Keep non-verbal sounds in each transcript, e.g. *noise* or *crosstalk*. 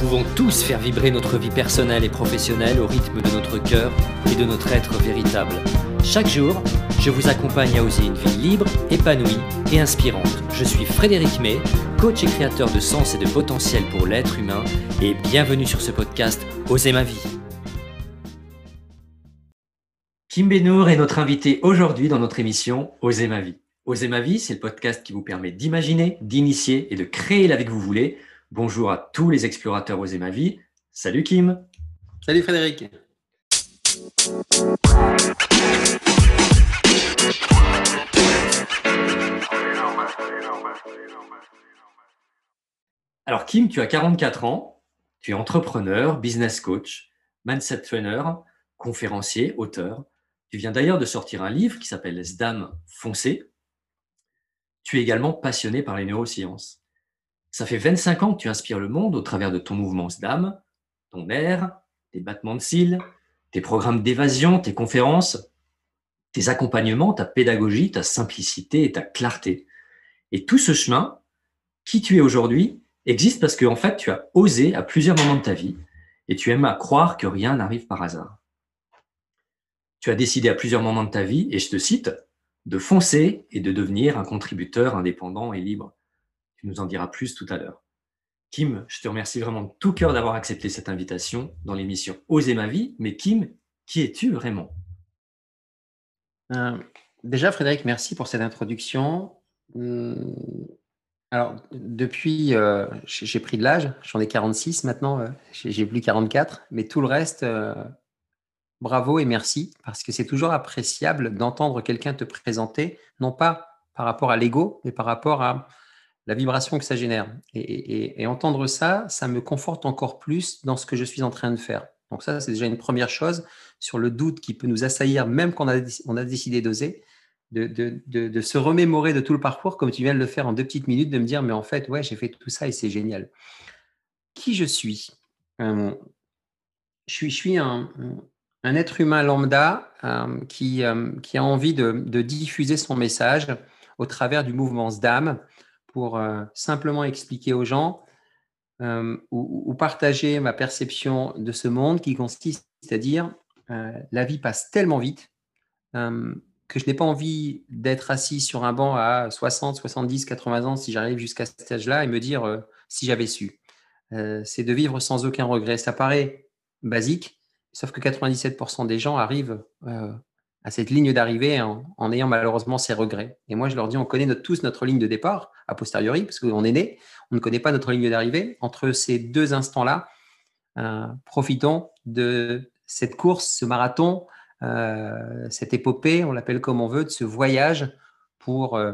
pouvons tous faire vibrer notre vie personnelle et professionnelle au rythme de notre cœur et de notre être véritable. Chaque jour, je vous accompagne à oser une vie libre, épanouie et inspirante. Je suis Frédéric May, coach et créateur de sens et de potentiel pour l'être humain et bienvenue sur ce podcast Oser ma vie. Kim Benour est notre invité aujourd'hui dans notre émission Oser ma vie. Oser ma vie, c'est le podcast qui vous permet d'imaginer, d'initier et de créer la vie que vous voulez Bonjour à tous les explorateurs Oser ma vie. Salut Kim. Salut Frédéric. Alors Kim, tu as 44 ans, tu es entrepreneur, business coach, mindset trainer, conférencier, auteur. Tu viens d'ailleurs de sortir un livre qui s'appelle SDAM foncé. Tu es également passionné par les neurosciences. Ça fait 25 ans que tu inspires le monde au travers de ton mouvement d'âme, ton air, tes battements de cils, tes programmes d'évasion, tes conférences, tes accompagnements, ta pédagogie, ta simplicité et ta clarté. Et tout ce chemin, qui tu es aujourd'hui, existe parce que fait, tu as osé à plusieurs moments de ta vie et tu aimes à croire que rien n'arrive par hasard. Tu as décidé à plusieurs moments de ta vie, et je te cite, de foncer et de devenir un contributeur indépendant et libre. Nous en diras plus tout à l'heure. Kim, je te remercie vraiment de tout cœur d'avoir accepté cette invitation dans l'émission Oser ma vie. Mais Kim, qui es-tu vraiment? Euh, Déjà, Frédéric, merci pour cette introduction. Hum, alors, depuis, euh, j'ai pris de l'âge, j'en ai 46 maintenant, euh, j'ai plus 44, mais tout le reste, bravo et merci, parce que c'est toujours appréciable d'entendre quelqu'un te présenter, non pas par rapport à l'ego, mais par rapport à la vibration que ça génère. Et, entendre ça, ça me conforte encore plus dans ce que je suis en train de faire. Donc ça, c'est déjà une première chose sur le doute qui peut nous assaillir, même quand on a, décidé d'oser, de, se remémorer de tout le parcours, comme tu viens de le faire en deux petites minutes, de me dire, mais en fait, ouais, j'ai fait tout ça et c'est génial. Qui je suis? Euh, Je suis, un être humain lambda euh, qui, euh, qui a envie de, diffuser son message au travers du mouvement SDAM, pour euh, simplement expliquer aux gens euh, ou, partager ma perception de ce monde qui consiste à dire euh, la vie passe tellement vite que je n'ai pas envie d'être assis sur un banc à 60, 70, 80 ans si j'arrive jusqu'à cet âge-là et me dire si j'avais su. c'est de vivre sans aucun regret. Ça paraît basique, sauf que 97% des gens arrivent à cette ligne d'arrivée en, ayant malheureusement ses regrets. Et moi, je leur dis, on connaît tous notre ligne de départ, a posteriori, parce qu'on est né, on ne connaît pas notre ligne d'arrivée. Entre ces deux instants-là, euh, profitons de cette course, ce marathon, euh, cette épopée, on l'appelle comme on veut, de ce voyage pour euh,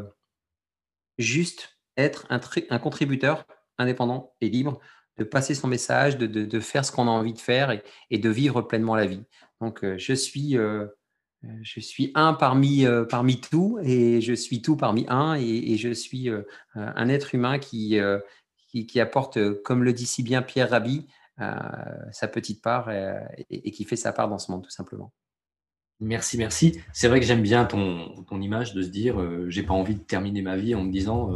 juste être un, contributeur indépendant et libre, de passer son message, de, faire ce qu'on a envie de faire et, de vivre pleinement la vie. Donc, je suis je suis un parmi, euh, parmi tout et je suis tout parmi un et, je suis euh, un être humain qui, apporte, comme le dit si bien Pierre Rabhi, sa petite part et, qui fait sa part dans ce monde tout simplement. Merci, merci. C'est vrai que j'aime bien ton, image de se dire j'ai pas envie de terminer ma vie en me disant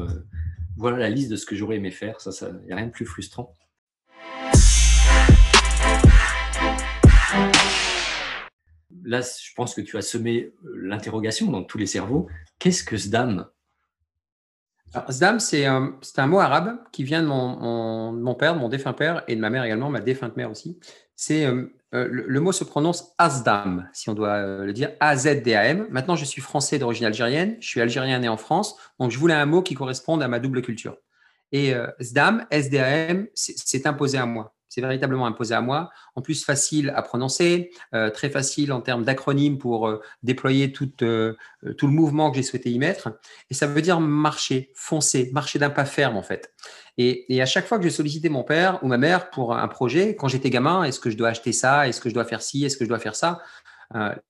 voilà la liste de ce que j'aurais aimé faire. Ça, il n'y a rien de plus frustrant. Là, je pense que tu as semé euh, l'interrogation dans tous les cerveaux. Qu'est-ce que Zdam Zdam, c'est un, mot arabe qui vient de mon, père, de mon défunt père, et de ma mère également, ma défunte mère aussi. C'est euh, euh, le, mot se prononce Azdam, si on doit le dire, A-Z-D-A-M. Maintenant, je suis français d'origine algérienne, je suis algérien né en France, donc je voulais un mot qui corresponde à ma double culture. Et Zdam, S-D-A-M, c'est imposé à moi. C'est véritablement imposé à moi. En plus, facile à prononcer, euh, très facile en termes d'acronyme pour euh, déployer tout, euh, tout le mouvement que j'ai souhaité y mettre. Et ça veut dire marcher, foncer, marcher d'un pas ferme en fait. Et, à chaque fois que je sollicitais mon père ou ma mère pour un projet, quand j'étais gamin, est-ce que je dois acheter ça Est-ce que je dois faire ci Est-ce que je dois faire ça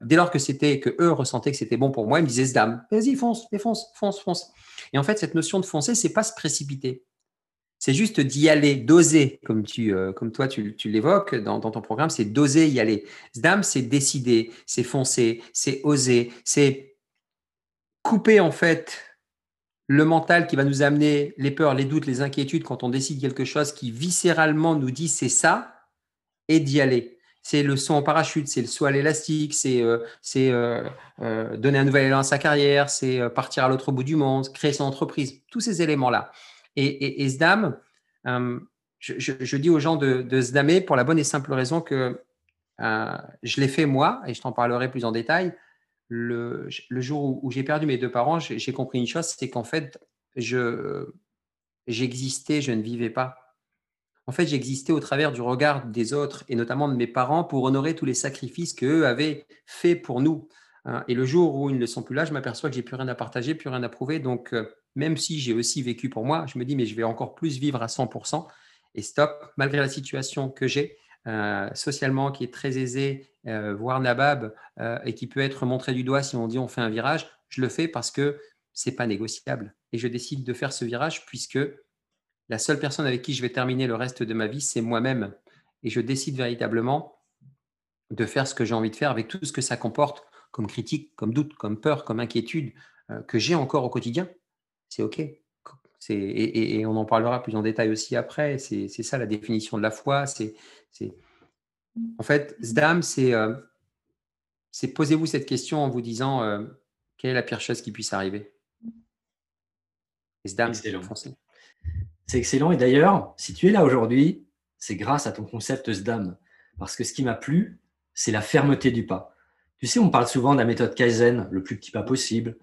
Dès lors que c'était que eux ressentaient que c'était bon pour moi, ils me disaient dame, vas-y fonce, fonce, fonce, fonce. Et en fait, cette notion de foncer, c'est pas se précipiter. C'est juste d'y aller, d'oser, comme, tu, euh, comme toi tu, l'évoques dans, ton programme, c'est d'oser y aller. Zdam, c'est décider, c'est foncer, c'est oser, c'est couper en fait le mental qui va nous amener les peurs, les doutes, les inquiétudes quand on décide quelque chose qui viscéralement nous dit c'est ça, et d'y aller. C'est le saut en parachute, c'est le saut à l'élastique, c'est euh, euh, donner un nouvel élan à sa carrière, c'est partir à l'autre bout du monde, créer son entreprise, tous ces éléments-là. Et, et, SDAM, je, dis aux gens de, de SDAMer pour la bonne et simple raison que je l'ai fait moi, et je t'en parlerai plus en détail. Le, jour où, j'ai perdu mes deux parents, j'ai compris une chose, c'est qu'en fait, j'existais, je ne vivais pas. En fait, j'existais au travers du regard des autres et notamment de mes parents pour honorer tous les sacrifices qu'eux avaient faits pour nous. Hein. Et le jour où ils ne sont plus là, je m'aperçois que j'ai plus rien à partager, plus rien à prouver. Donc, euh, même si j'ai aussi vécu pour moi, je me dis, mais je vais encore plus vivre à 100%. Et stop, malgré la situation que j'ai, euh, socialement, qui est très aisée, euh, voire nabab, et qui peut être montré du doigt si on dit on fait un virage, je le fais parce que c'est pas négociable. Et je décide de faire ce virage puisque la seule personne avec qui je vais terminer le reste de ma vie, c'est moi-même. Et je décide véritablement de faire ce que j'ai envie de faire avec tout ce que ça comporte comme critique, comme doute, comme peur, comme inquiétude euh, que j'ai encore au quotidien. C'est OK. Et, on en parlera plus en détail aussi après. C'est ça la définition de la foi. C'est En fait, Zdam, c'est euh, posez-vous cette question en vous disant euh, quelle est la pire chose qui puisse arriver? Et Zdam, c'est français. C'est excellent. Et d'ailleurs, si tu es là aujourd'hui, c'est grâce à ton concept SDAM. Parce que ce qui m'a plu, c'est la fermeté du pas. Tu sais, on parle souvent de la méthode Kaizen, le plus petit pas possible.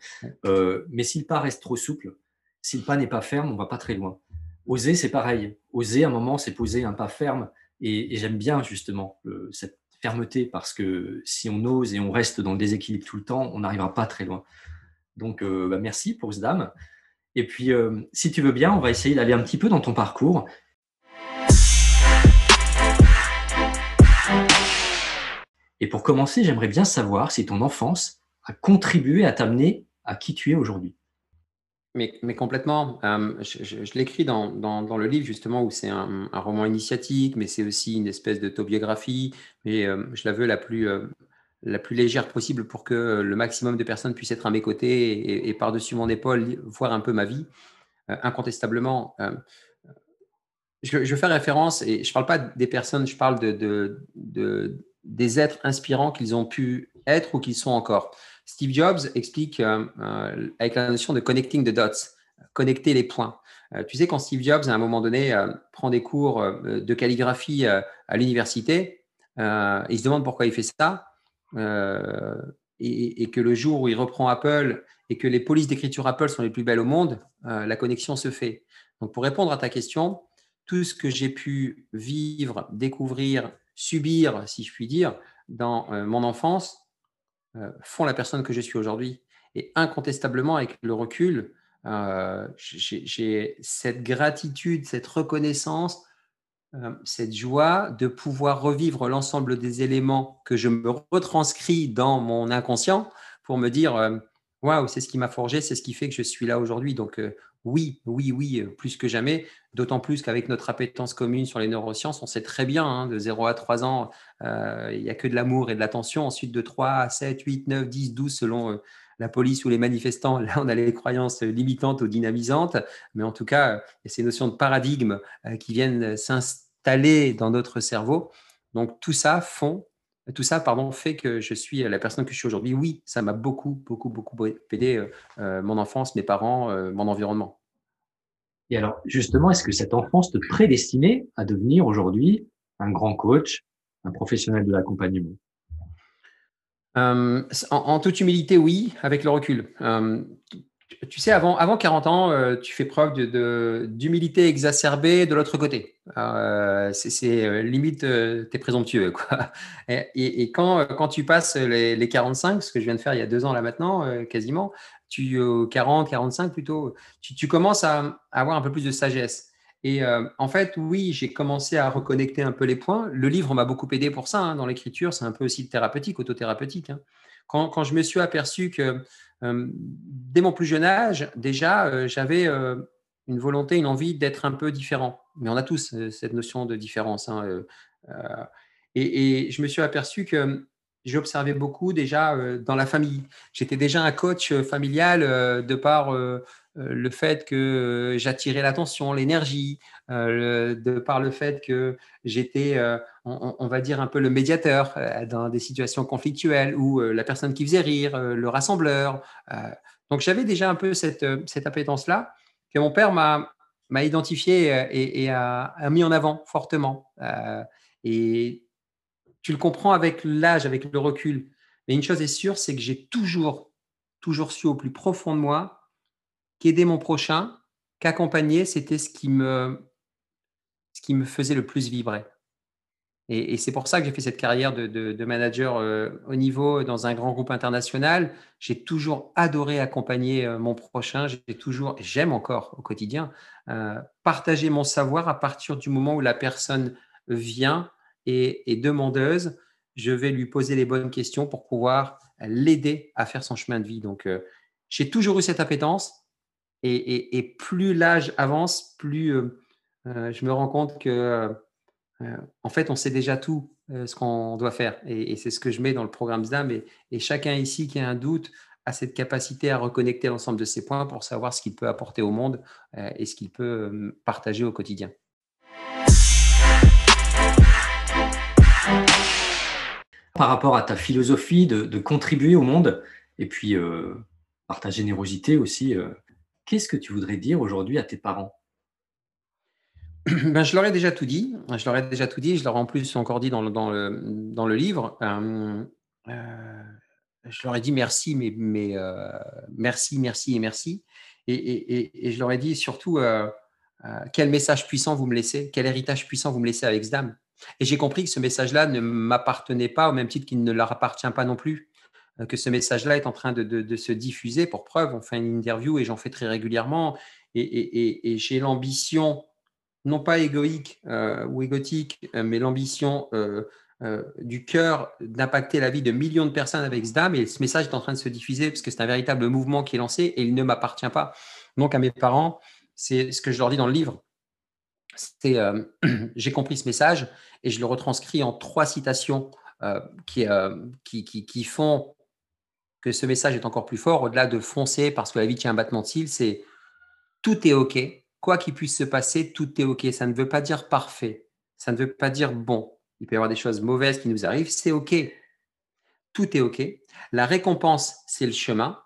Euh, mais si le pas reste trop souple, si le pas n'est pas ferme, on va pas très loin. Oser, c'est pareil. Oser, à un moment, c'est poser un pas ferme. Et, j'aime bien justement cette fermeté parce que si on ose et on reste dans le déséquilibre tout le temps, on n'arrivera pas très loin. Donc, euh, bah, merci pour ce dame. Et puis, euh, si tu veux bien, on va essayer d'aller un petit peu dans ton parcours. Et pour commencer, j'aimerais bien savoir si ton enfance a contribué à t'amener à qui tu es aujourd'hui. Mais, complètement. Euh, je, l'écris dans, le livre, justement, où c'est un, roman initiatique, mais c'est aussi une espèce d'autobiographie. Mais euh, je la veux la plus, la plus légère possible pour que le maximum de personnes puissent être à mes côtés et, par-dessus mon épaule voir un peu ma vie. Euh, incontestablement, euh, je, je, fais référence, et je ne parle pas des personnes, je parle de, des êtres inspirants qu'ils ont pu être ou qu'ils sont encore. Steve Jobs explique euh, avec la notion de connecting the dots, connecter les points. tu sais, quand Steve Jobs, à un moment donné, prend des cours de calligraphie à l'université, il se demande pourquoi il fait ça. Euh, et, que le jour où il reprend Apple et que les polices d'écriture Apple sont les plus belles au monde, euh, la connexion se fait. Donc pour répondre à ta question, tout ce que j'ai pu vivre, découvrir, subir, si je puis dire, dans euh, mon enfance, font la personne que je suis aujourd'hui. Et incontestablement, avec le recul, j'ai cette gratitude, cette reconnaissance euh, cette joie de pouvoir revivre l'ensemble des éléments que je me retranscris dans mon inconscient pour me dire euh, waouh, c'est ce qui m'a forgé, c'est ce qui fait que je suis là aujourd'hui. Donc, euh, oui, oui, oui, plus que jamais. D'autant plus qu'avec notre appétence commune sur les neurosciences, on sait très bien, hein, de 0 à 3 ans, il n'y a que de l'amour et de l'attention. Ensuite, de 3 à 7, 8, 9, 10, 12, selon la police ou les manifestants, *laughs* là, on a les croyances limitantes ou dynamisantes. Mais en tout cas, il y a ces notions de paradigme qui viennent s'installer dans notre cerveau. Donc tout ça font, tout ça pardon, fait que je suis la personne que je suis aujourd'hui. Oui, ça m'a beaucoup, beaucoup, beaucoup aidé euh, euh, mon enfance, mes parents, euh, mon environnement. Et alors, justement, est-ce que cette enfance te prédestinait à devenir aujourd'hui un grand coach, un professionnel de l'accompagnement? En, toute humilité, oui, avec le recul tu sais, avant, avant 40 ans, euh, tu fais preuve d'humilité exacerbée de l'autre côté. Euh, c'est euh, limite, tu es présomptueux. Quoi. Et, quand, quand, tu passes les, 45, ce que je viens de faire il y a deux ans là maintenant, quasiment, tu 40, 45 plutôt, tu, tu, commences à, avoir un peu plus de sagesse. Et en fait, oui, j'ai commencé à reconnecter un peu les points. Le livre m'a beaucoup aidé pour ça. Hein, dans l'écriture, c'est un peu aussi thérapeutique, autothérapeutique. Hein. Quand, quand, je me suis aperçu que dès mon plus jeune âge, déjà, j'avais une volonté, une envie d'être un peu différent. Mais on a tous cette notion de différence. Hein, et, je me suis aperçu que j'observais beaucoup déjà dans la famille. J'étais déjà un coach familial de par le fait que j'attirais l'attention, l'énergie, de par le fait que j'étais, on, va dire, un peu le médiateur dans des situations conflictuelles ou la personne qui faisait rire, le rassembleur. donc j'avais déjà un peu cette, cette appétence-là que mon père m'a m'a identifié et, a, mis en avant fortement. et tu le comprends avec l'âge, avec le recul. Mais une chose est sûre, c'est que j'ai toujours, toujours su au plus profond de moi qu'aider mon prochain, qu'accompagner, c'était ce qui me, qui me faisait le plus vibrer. Et, c'est pour ça que j'ai fait cette carrière de, manager euh, au niveau dans un grand groupe international. J'ai toujours adoré accompagner euh, mon prochain. J'ai toujours, j'aime encore au quotidien, euh, partager mon savoir à partir du moment où la personne vient et est demandeuse. Je vais lui poser les bonnes questions pour pouvoir l'aider à faire son chemin de vie. Donc, j'ai toujours eu cette appétence. Et, plus l'âge avance, plus je me rends compte que euh, en fait, on sait déjà tout euh, ce qu'on doit faire. Et, c'est ce que je mets dans le programme ZDAM. Et, chacun ici qui a un doute a cette capacité à reconnecter l'ensemble de ces points pour savoir ce qu'il peut apporter au monde euh, et ce qu'il peut partager au quotidien. Par rapport à ta philosophie de, contribuer au monde et puis par ta générosité aussi, qu'est-ce que tu voudrais dire aujourd'hui à tes parents? *clears throat* ben, je leur ai déjà tout dit. Je leur ai déjà tout dit. Je leur ai en plus encore dit dans le, dans le, dans le livre. Euh, euh, je leur ai dit merci, mais, mais euh, merci, merci et merci. Et, et, et, je leur ai dit surtout quel message puissant vous me laissez, quel héritage puissant vous me laissez avec Zdam. Et j'ai compris que ce message-là ne m'appartenait pas au même titre qu'il ne leur appartient pas non plus. Que ce message-là est en train de, de, de, se diffuser. Pour preuve, on fait une interview et j'en fais très régulièrement. Et, j'ai l'ambition non pas égoïque euh, ou égotique, euh, mais l'ambition euh, du cœur d'impacter la vie de millions de personnes avec SDAM. Et ce message est en train de se diffuser parce que c'est un véritable mouvement qui est lancé et il ne m'appartient pas. Donc à mes parents, c'est ce que je leur dis dans le livre. *clears throat* J'ai compris ce message et je le retranscris en trois citations qui, qui, font que ce message est encore plus fort, au-delà de foncer parce que la vie tient un battement de cils, c'est tout est OK, quoi qu'il puisse se passer, tout est OK. Ça ne veut pas dire parfait. Ça ne veut pas dire bon. Il peut y avoir des choses mauvaises qui nous arrivent. C'est OK. Tout est OK. La récompense, c'est le chemin.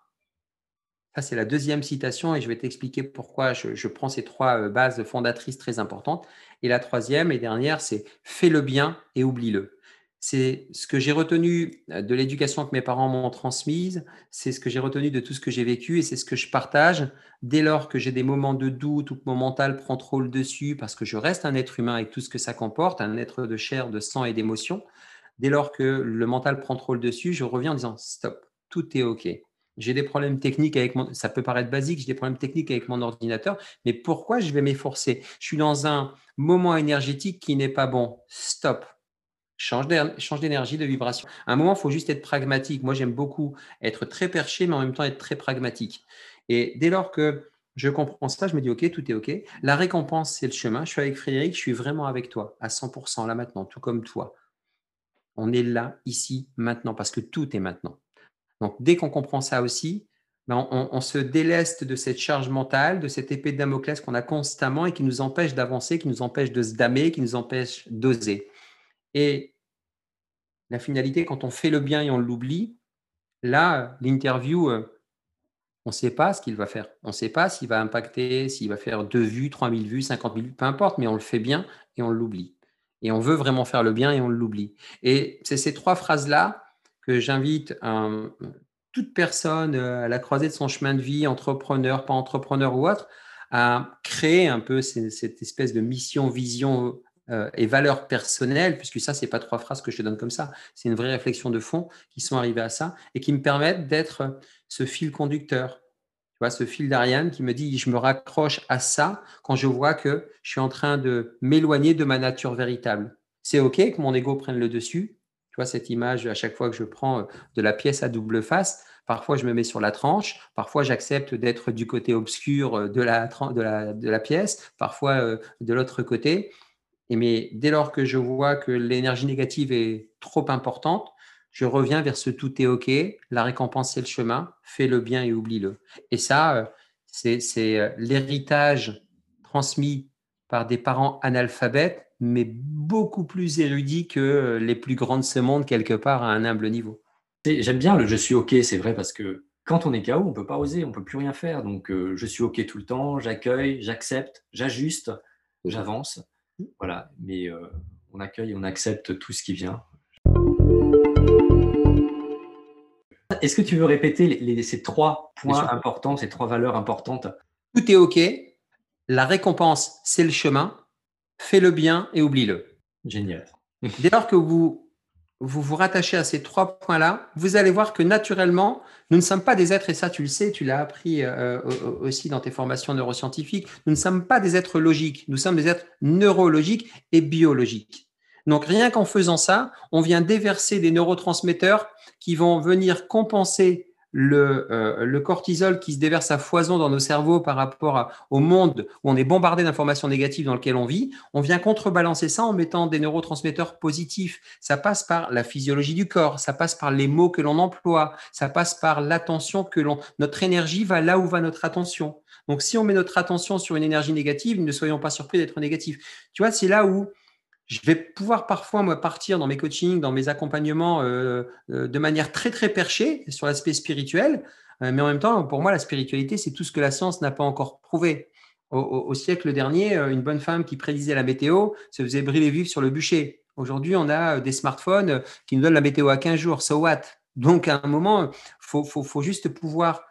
Ça, c'est la deuxième citation et je vais t'expliquer pourquoi je, je, prends ces trois euh, bases fondatrices très importantes. Et la troisième et dernière, c'est fais le bien et oublie-le c'est ce que j'ai retenu euh, de l'éducation que mes parents m'ont transmise, c'est ce que j'ai retenu de tout ce que j'ai vécu et c'est ce que je partage dès lors que j'ai des moments de doute ou que mon mental prend trop le dessus parce que je reste un être humain avec tout ce que ça comporte, un être de chair, de sang et d'émotion. Dès lors que le mental prend trop le dessus, je reviens en disant stop, tout est OK. J'ai des problèmes techniques avec mon, ça peut paraître basique, j'ai des problèmes techniques avec mon ordinateur, mais pourquoi je vais m'efforcer? Je suis dans un moment énergétique qui n'est pas bon. Stop, change d'énergie, de vibration. À un moment, il faut juste être pragmatique. Moi, j'aime beaucoup être très perché, mais en même temps être très pragmatique. Et dès lors que je comprends ça, je me dis, OK, tout est OK. La récompense, c'est le chemin. Je suis avec Frédéric, je suis vraiment avec toi, à 100%, là maintenant, tout comme toi. On est là, ici, maintenant, parce que tout est maintenant. Donc, dès qu'on comprend ça aussi, ben, on, on, se déleste de cette charge mentale, de cette épée de Damoclès qu'on a constamment et qui nous empêche d'avancer, qui nous empêche de se damer, qui nous empêche d'oser. Et la finalité, quand on fait le bien et on l'oublie, là, l'interview, euh, on ne sait pas ce qu'il va faire. On ne sait pas s'il va impacter, s'il va faire deux vues, 3000 vues, 50 000 vues, peu importe, mais on le fait bien et on l'oublie. Et on veut vraiment faire le bien et on l'oublie. Et c'est ces trois phrases-là que j'invite toute personne euh, à la croisée de son chemin de vie, entrepreneur, pas entrepreneur ou autre, à créer un peu cette espèce de mission, vision euh, et valeurs personnelles, puisque ça, c'est pas trois phrases que je te donne comme ça, c'est une vraie réflexion de fond qui sont arrivées à ça et qui me permettent d'être ce fil conducteur. Tu vois, ce fil d'Ariane qui me dit, je me raccroche à ça quand je vois que je suis en train de m'éloigner de ma nature véritable. C'est OK que mon ego prenne le dessus. Tu vois, cette image, à chaque fois que je prends euh, de la pièce à double face, parfois je me mets sur la tranche, parfois j'accepte d'être du côté obscur euh, de la, de la, de la pièce, parfois de l'autre côté. Et mais dès lors que je vois que l'énergie négative est trop importante, je reviens vers ce tout est OK, la récompense c'est le chemin, fais le bien et oublie-le. Et ça, euh, c'est l'héritage transmis par des parents analphabètes, mais beaucoup plus érudits que les plus grands de ce monde, quelque part à un humble niveau. J'aime bien le je suis OK, c'est vrai, parce que quand on est KO, on ne peut pas oser, on ne peut plus rien faire. Donc, je suis OK tout le temps, j'accueille, j'accepte, j'ajuste, j'avance. Voilà, mais on accueille, on accepte tout ce qui vient. Est-ce que tu veux répéter ces trois points importants, ces trois valeurs importantes? Tout est OK. La récompense, c'est le chemin. Fais le bien et oublie-le. Génial. Dès lors que vous, vous vous rattachez à ces trois points-là, vous allez voir que naturellement, nous ne sommes pas des êtres, et ça tu le sais, tu l'as appris euh, aussi dans tes formations neuroscientifiques, nous ne sommes pas des êtres logiques, nous sommes des êtres neurologiques et biologiques. Donc rien qu'en faisant ça, on vient déverser des neurotransmetteurs qui vont venir compenser le, euh, le, cortisol qui se déverse à foison dans nos cerveaux par rapport au monde où on est bombardé d'informations négatives dans lequel on vit, on vient contrebalancer ça en mettant des neurotransmetteurs positifs. Ça passe par la physiologie du corps, ça passe par les mots que l'on emploie, ça passe par l'attention que l'on... Notre énergie va là où va notre attention. Donc si on met notre attention sur une énergie négative, ne soyons pas surpris d'être négatif. Tu vois, c'est là où je vais pouvoir parfois moi partir dans mes coachings, dans mes accompagnements euh, euh, de manière très très perchée sur l'aspect spirituel, euh, mais en même temps, pour moi, la spiritualité, c'est tout ce que la science n'a pas encore prouvé. Au, siècle dernier, une bonne femme qui prédisait la météo se faisait brûler vif sur le bûcher. Aujourd'hui, on a des smartphones qui nous donnent la météo à 15 jours. So what? Donc, à un moment, il faut, faut, faut, juste pouvoir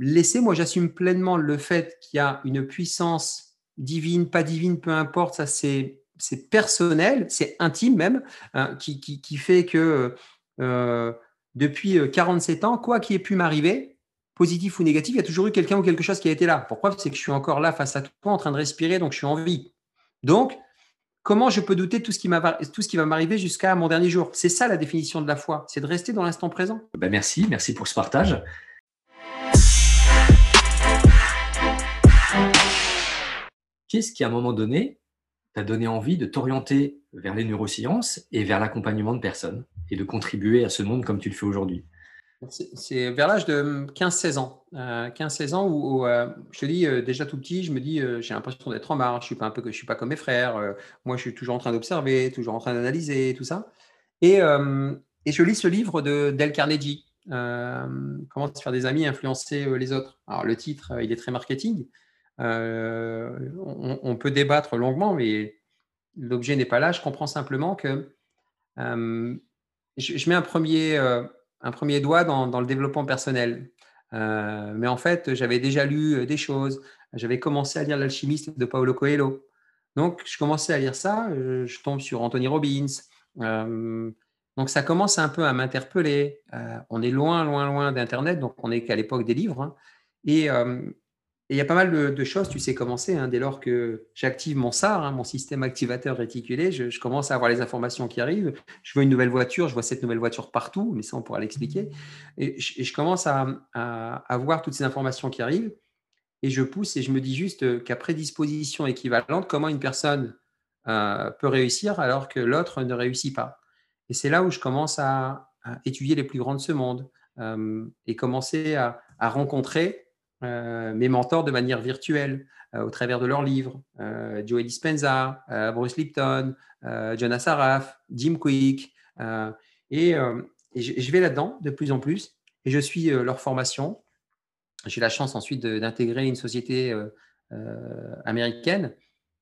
laisser. Moi, j'assume pleinement le fait qu'il y a une puissance divine, pas divine, peu importe. Ça, c'est c'est personnel, c'est intime même, hein, qui, qui, fait que euh, depuis 47 euh, ans, quoi qui ait pu m'arriver, positif ou négatif, il y a toujours eu quelqu'un ou quelque chose qui a été là. Pour preuve, c'est que je suis encore là face à toi, en train de respirer, donc je suis en vie. Donc, comment je peux douter tout ce qui, tout ce qui va m'arriver jusqu'à mon dernier jour? C'est ça la définition de la foi, c'est de rester dans l'instant présent. Ben merci, merci pour ce partage. Qu'est-ce qui, à un moment donné, t'a donné envie de t'orienter vers les neurosciences et vers l'accompagnement de personnes et de contribuer à ce monde comme tu le fais aujourd'hui? C'est vers l'âge de 15-16 ans. 15-16 euh, ans où, euh, je te dis euh, déjà tout petit, je me dis j'ai l'impression d'être en marche, je suis pas un peu que je suis pas comme mes frères. moi, je suis toujours en train d'observer, toujours en train d'analyser tout ça. Et, et, je lis ce livre de Dale Carnegie, Comment se faire des amis, influencer les autres. Alors le titre, il est très marketing, euh, on, peut débattre longuement, mais l'objet n'est pas là. Je comprends simplement que euh, je, mets un premier, euh, un premier doigt dans, le développement personnel. mais en fait, j'avais déjà lu des choses. J'avais commencé à lire L'alchimiste de Paulo Coelho. Donc, je commençais à lire ça. Je, tombe sur Anthony Robbins. donc, ça commence un peu à m'interpeller. on est loin, loin, loin d'Internet. Donc, on n'est qu'à l'époque des livres. Hein. Et et il y a pas mal de, choses, tu sais commencer, hein, dès lors que j'active mon SAR, hein, mon système activateur réticulé, je, commence à avoir les informations qui arrivent. Je vois une nouvelle voiture, je vois cette nouvelle voiture partout, mais ça, on pourra l'expliquer. Et, je, commence à, à, voir toutes ces informations qui arrivent. Et je pousse et je me dis juste qu'à prédisposition équivalente, comment une personne euh, peut réussir alors que l'autre ne réussit pas. Et c'est là où je commence à, étudier les plus grands de ce monde euh, et commencer à, à rencontrer euh, mes mentors de manière virtuelle euh, au travers de leurs livres. Euh, Joey Dispenza, Bruce Lipton, Jonas Araf, Jim Quick. et, je, vais là-dedans de plus en plus et je suis leur formation. J'ai la chance ensuite d'intégrer une société américaine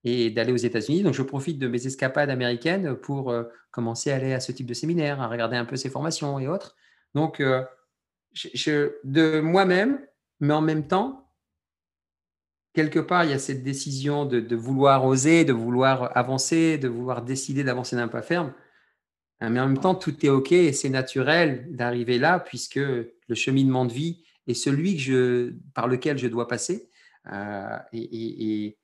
et d'aller aux États-Unis. Donc, je profite de mes escapades américaines pour commencer à aller à ce type de séminaire, à regarder un peu ces formations et autres. Donc, de moi-même, mais en même temps, quelque part, il y a cette décision de, vouloir oser, de vouloir avancer, de vouloir décider d'avancer d'un pas ferme. Hein, mais en même temps, tout est OK et c'est naturel d'arriver là puisque le cheminement de vie est celui que je, par lequel je dois passer. Euh, et,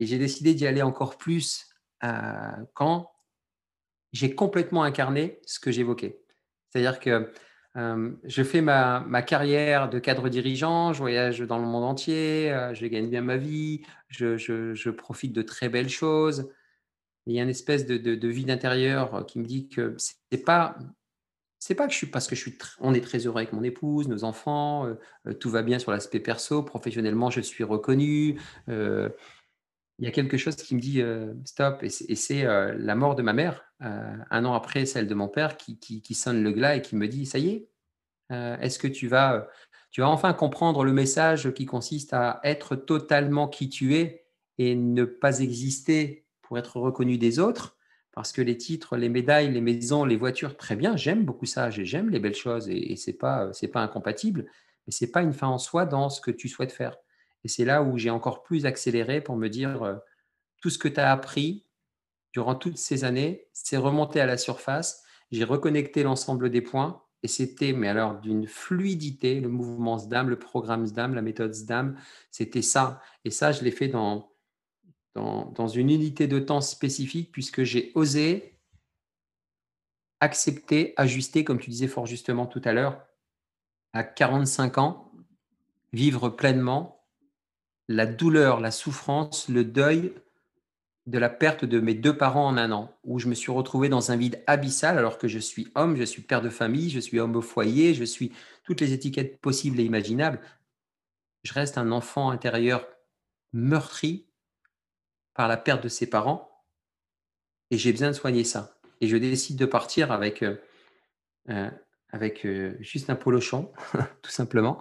j'ai décidé d'y aller encore plus euh, quand j'ai complètement incarné ce que j'évoquais. C'est-à-dire que euh, je fais ma, carrière de cadre dirigeant, je voyage dans le monde entier, euh, je gagne bien ma vie, je, profite de très belles choses. Il y a une espèce de, de, de vide intérieur qui me dit que c'est pas c'est pas que je suis parce que je suis on est très heureux avec mon épouse, nos enfants, euh, euh, tout va bien sur l'aspect perso, professionnellement je suis reconnu. Euh, il y a quelque chose qui me dit stop et c'est la mort de ma mère un an après celle de mon père qui, sonne le glas et qui me dit ça y est, est-ce que tu vas tu vas enfin comprendre le message qui consiste à être totalement qui tu es et ne pas exister pour être reconnu des autres? Parce que les titres, les médailles, les maisons, les voitures, très bien, j'aime beaucoup ça, j'aime les belles choses et, ce n'est pas, pas incompatible, mais ce n'est pas une fin en soi dans ce que tu souhaites faire. Et c'est là où j'ai encore plus accéléré pour me dire, euh, tout ce que tu as appris durant toutes ces années, c'est remonté à la surface, j'ai reconnecté l'ensemble des points et c'était, mais alors d'une fluidité, le mouvement SDAM, le programme SDAM, la méthode SDAM, c'était ça. Et ça, je l'ai fait dans, dans, une unité de temps spécifique, puisque j'ai osé accepter, ajuster, comme tu disais fort justement tout à l'heure, à 45 ans, vivre pleinement la douleur, la souffrance, le deuil de la perte de mes deux parents en un an, où je me suis retrouvé dans un vide abyssal alors que je suis homme, je suis père de famille, je suis homme au foyer, je suis toutes les étiquettes possibles et imaginables. Je reste un enfant intérieur meurtri par la perte de ses parents et j'ai besoin de soigner ça. Et je décide de partir avec, euh, euh, avec euh, juste un polochon, *laughs* tout simplement,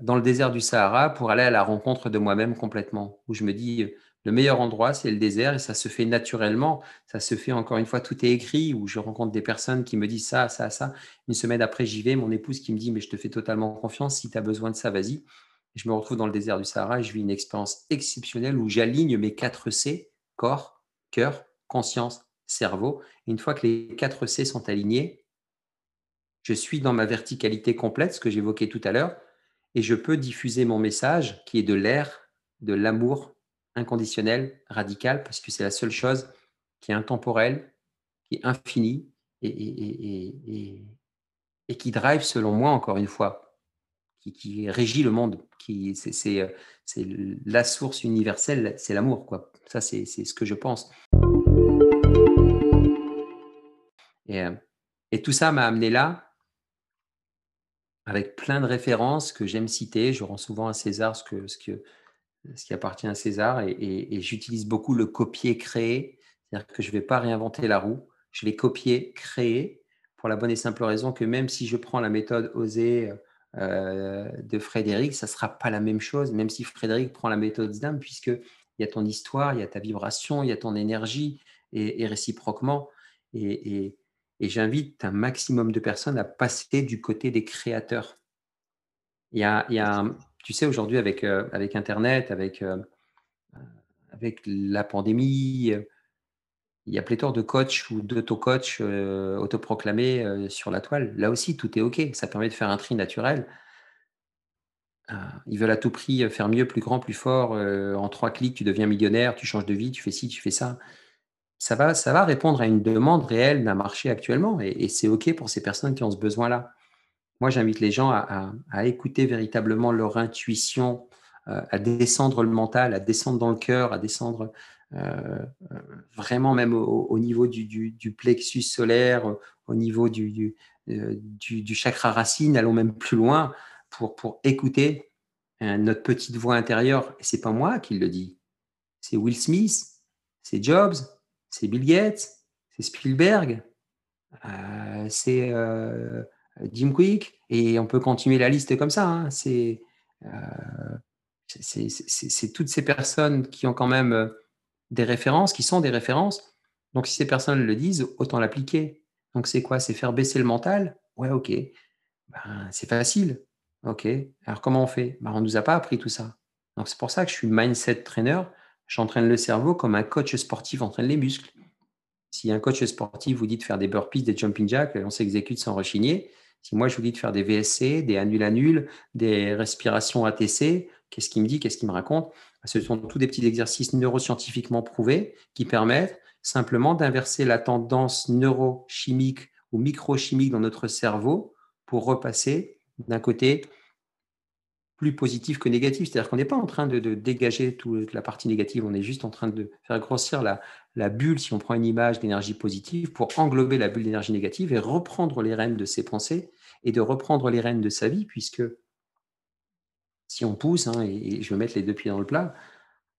dans le désert du Sahara pour aller à la rencontre de moi-même complètement, où je me dis, le meilleur endroit, c'est le désert et ça se fait naturellement. Ça se fait encore une fois, tout est écrit, où je rencontre des personnes qui me disent ça, ça, ça. Une semaine après, j'y vais, mon épouse qui me dit, mais je te fais totalement confiance, si tu as besoin de ça, vas-y je me retrouve dans le désert du Sahara je vis une expérience exceptionnelle où j'aligne mes 4 C, corps, cœur, conscience, cerveau. une fois que les 4 C sont alignés, je suis dans ma verticalité complète, ce que j'évoquais tout à l'heure, et je peux diffuser mon message qui est de l'air, de l'amour inconditionnel, radical, parce que c'est la seule chose qui est intemporelle, qui est infinie et, qui drive, selon moi, encore une fois, qui, régit le monde. Qui, c'est, euh, c'est, la source universelle, c'est l'amour. Quoi. Ça, c'est, ce que je pense. Et, euh, et tout ça m'a amené là, avec plein de références que j'aime citer. Je rends souvent à César ce, que, ce, que, ce qui appartient à César et, j'utilise beaucoup le copier-créer. C'est-à-dire que je ne vais pas réinventer la roue, je vais copier, créer, pour la bonne et simple raison que même si je prends la méthode oser, euh, de Frédéric, ça ne sera pas la même chose, même si Frédéric prend la méthode ZDAM, puisqu'il y a ton histoire, il y a ta vibration, il y a ton énergie, et, réciproquement. Et, j'invite un maximum de personnes à passer du côté des créateurs. Il y a, il y a tu sais, aujourd'hui, avec, euh, Internet, avec, euh, avec la pandémie, il y a pléthore de coachs ou d'auto-coachs euh, autoproclamés euh, sur la toile. Là aussi, tout est OK. Ça permet de faire un tri naturel. Euh, ils veulent à tout prix faire mieux, plus grand, plus fort. en trois clics, tu deviens millionnaire, tu changes de vie, tu fais ci, tu fais ça. Ça va, ça va répondre à une demande réelle d'un marché actuellement. Et, c'est OK pour ces personnes qui ont ce besoin-là. Moi, j'invite les gens à, écouter véritablement leur intuition, à descendre le mental, à descendre dans le cœur, à descendre euh, vraiment même au, niveau du, plexus solaire, au niveau du, euh, chakra racine, allons même plus loin pour, écouter euh, notre petite voix intérieure. Et c'est pas moi qui le dis, c'est Will Smith, c'est Jobs, c'est Bill Gates, c'est Spielberg, c'est Jim Quick, et on peut continuer la liste comme ça. Hein. C'est c'est toutes ces personnes qui ont quand même des références qui sont des références. Donc, si ces personnes le disent, autant l'appliquer. Donc, c'est quoi? C'est faire baisser le mental? Ouais, ok. Ben, c'est facile. Ok. Alors, comment on fait? Ben, On ne nous a pas appris tout ça. Donc, c'est pour ça que je suis mindset trainer. J'entraîne le cerveau comme un coach sportif entraîne les muscles. Si un coach sportif vous dit de faire des burpees, des jumping jacks, on s'exécute sans rechigner. Si moi je vous dis de faire des VSC, des annul-annul, des respirations ATC, qu'est-ce qu'il me dit, qu'est-ce qu'il me raconte? Ce sont tous des petits exercices neuroscientifiquement prouvés qui permettent simplement d'inverser la tendance neurochimique ou microchimique dans notre cerveau pour repasser d'un côté plus positif que négatif. C'est-à-dire qu'on n'est pas en train de, dégager toute la partie négative, on est juste en train de faire grossir la, bulle, si on prend une image d'énergie positive, pour englober la bulle d'énergie négative et reprendre les rênes de ses pensées et de reprendre les rênes de sa vie, puisque si on pousse, hein, et, je vais mettre les deux pieds dans le plat,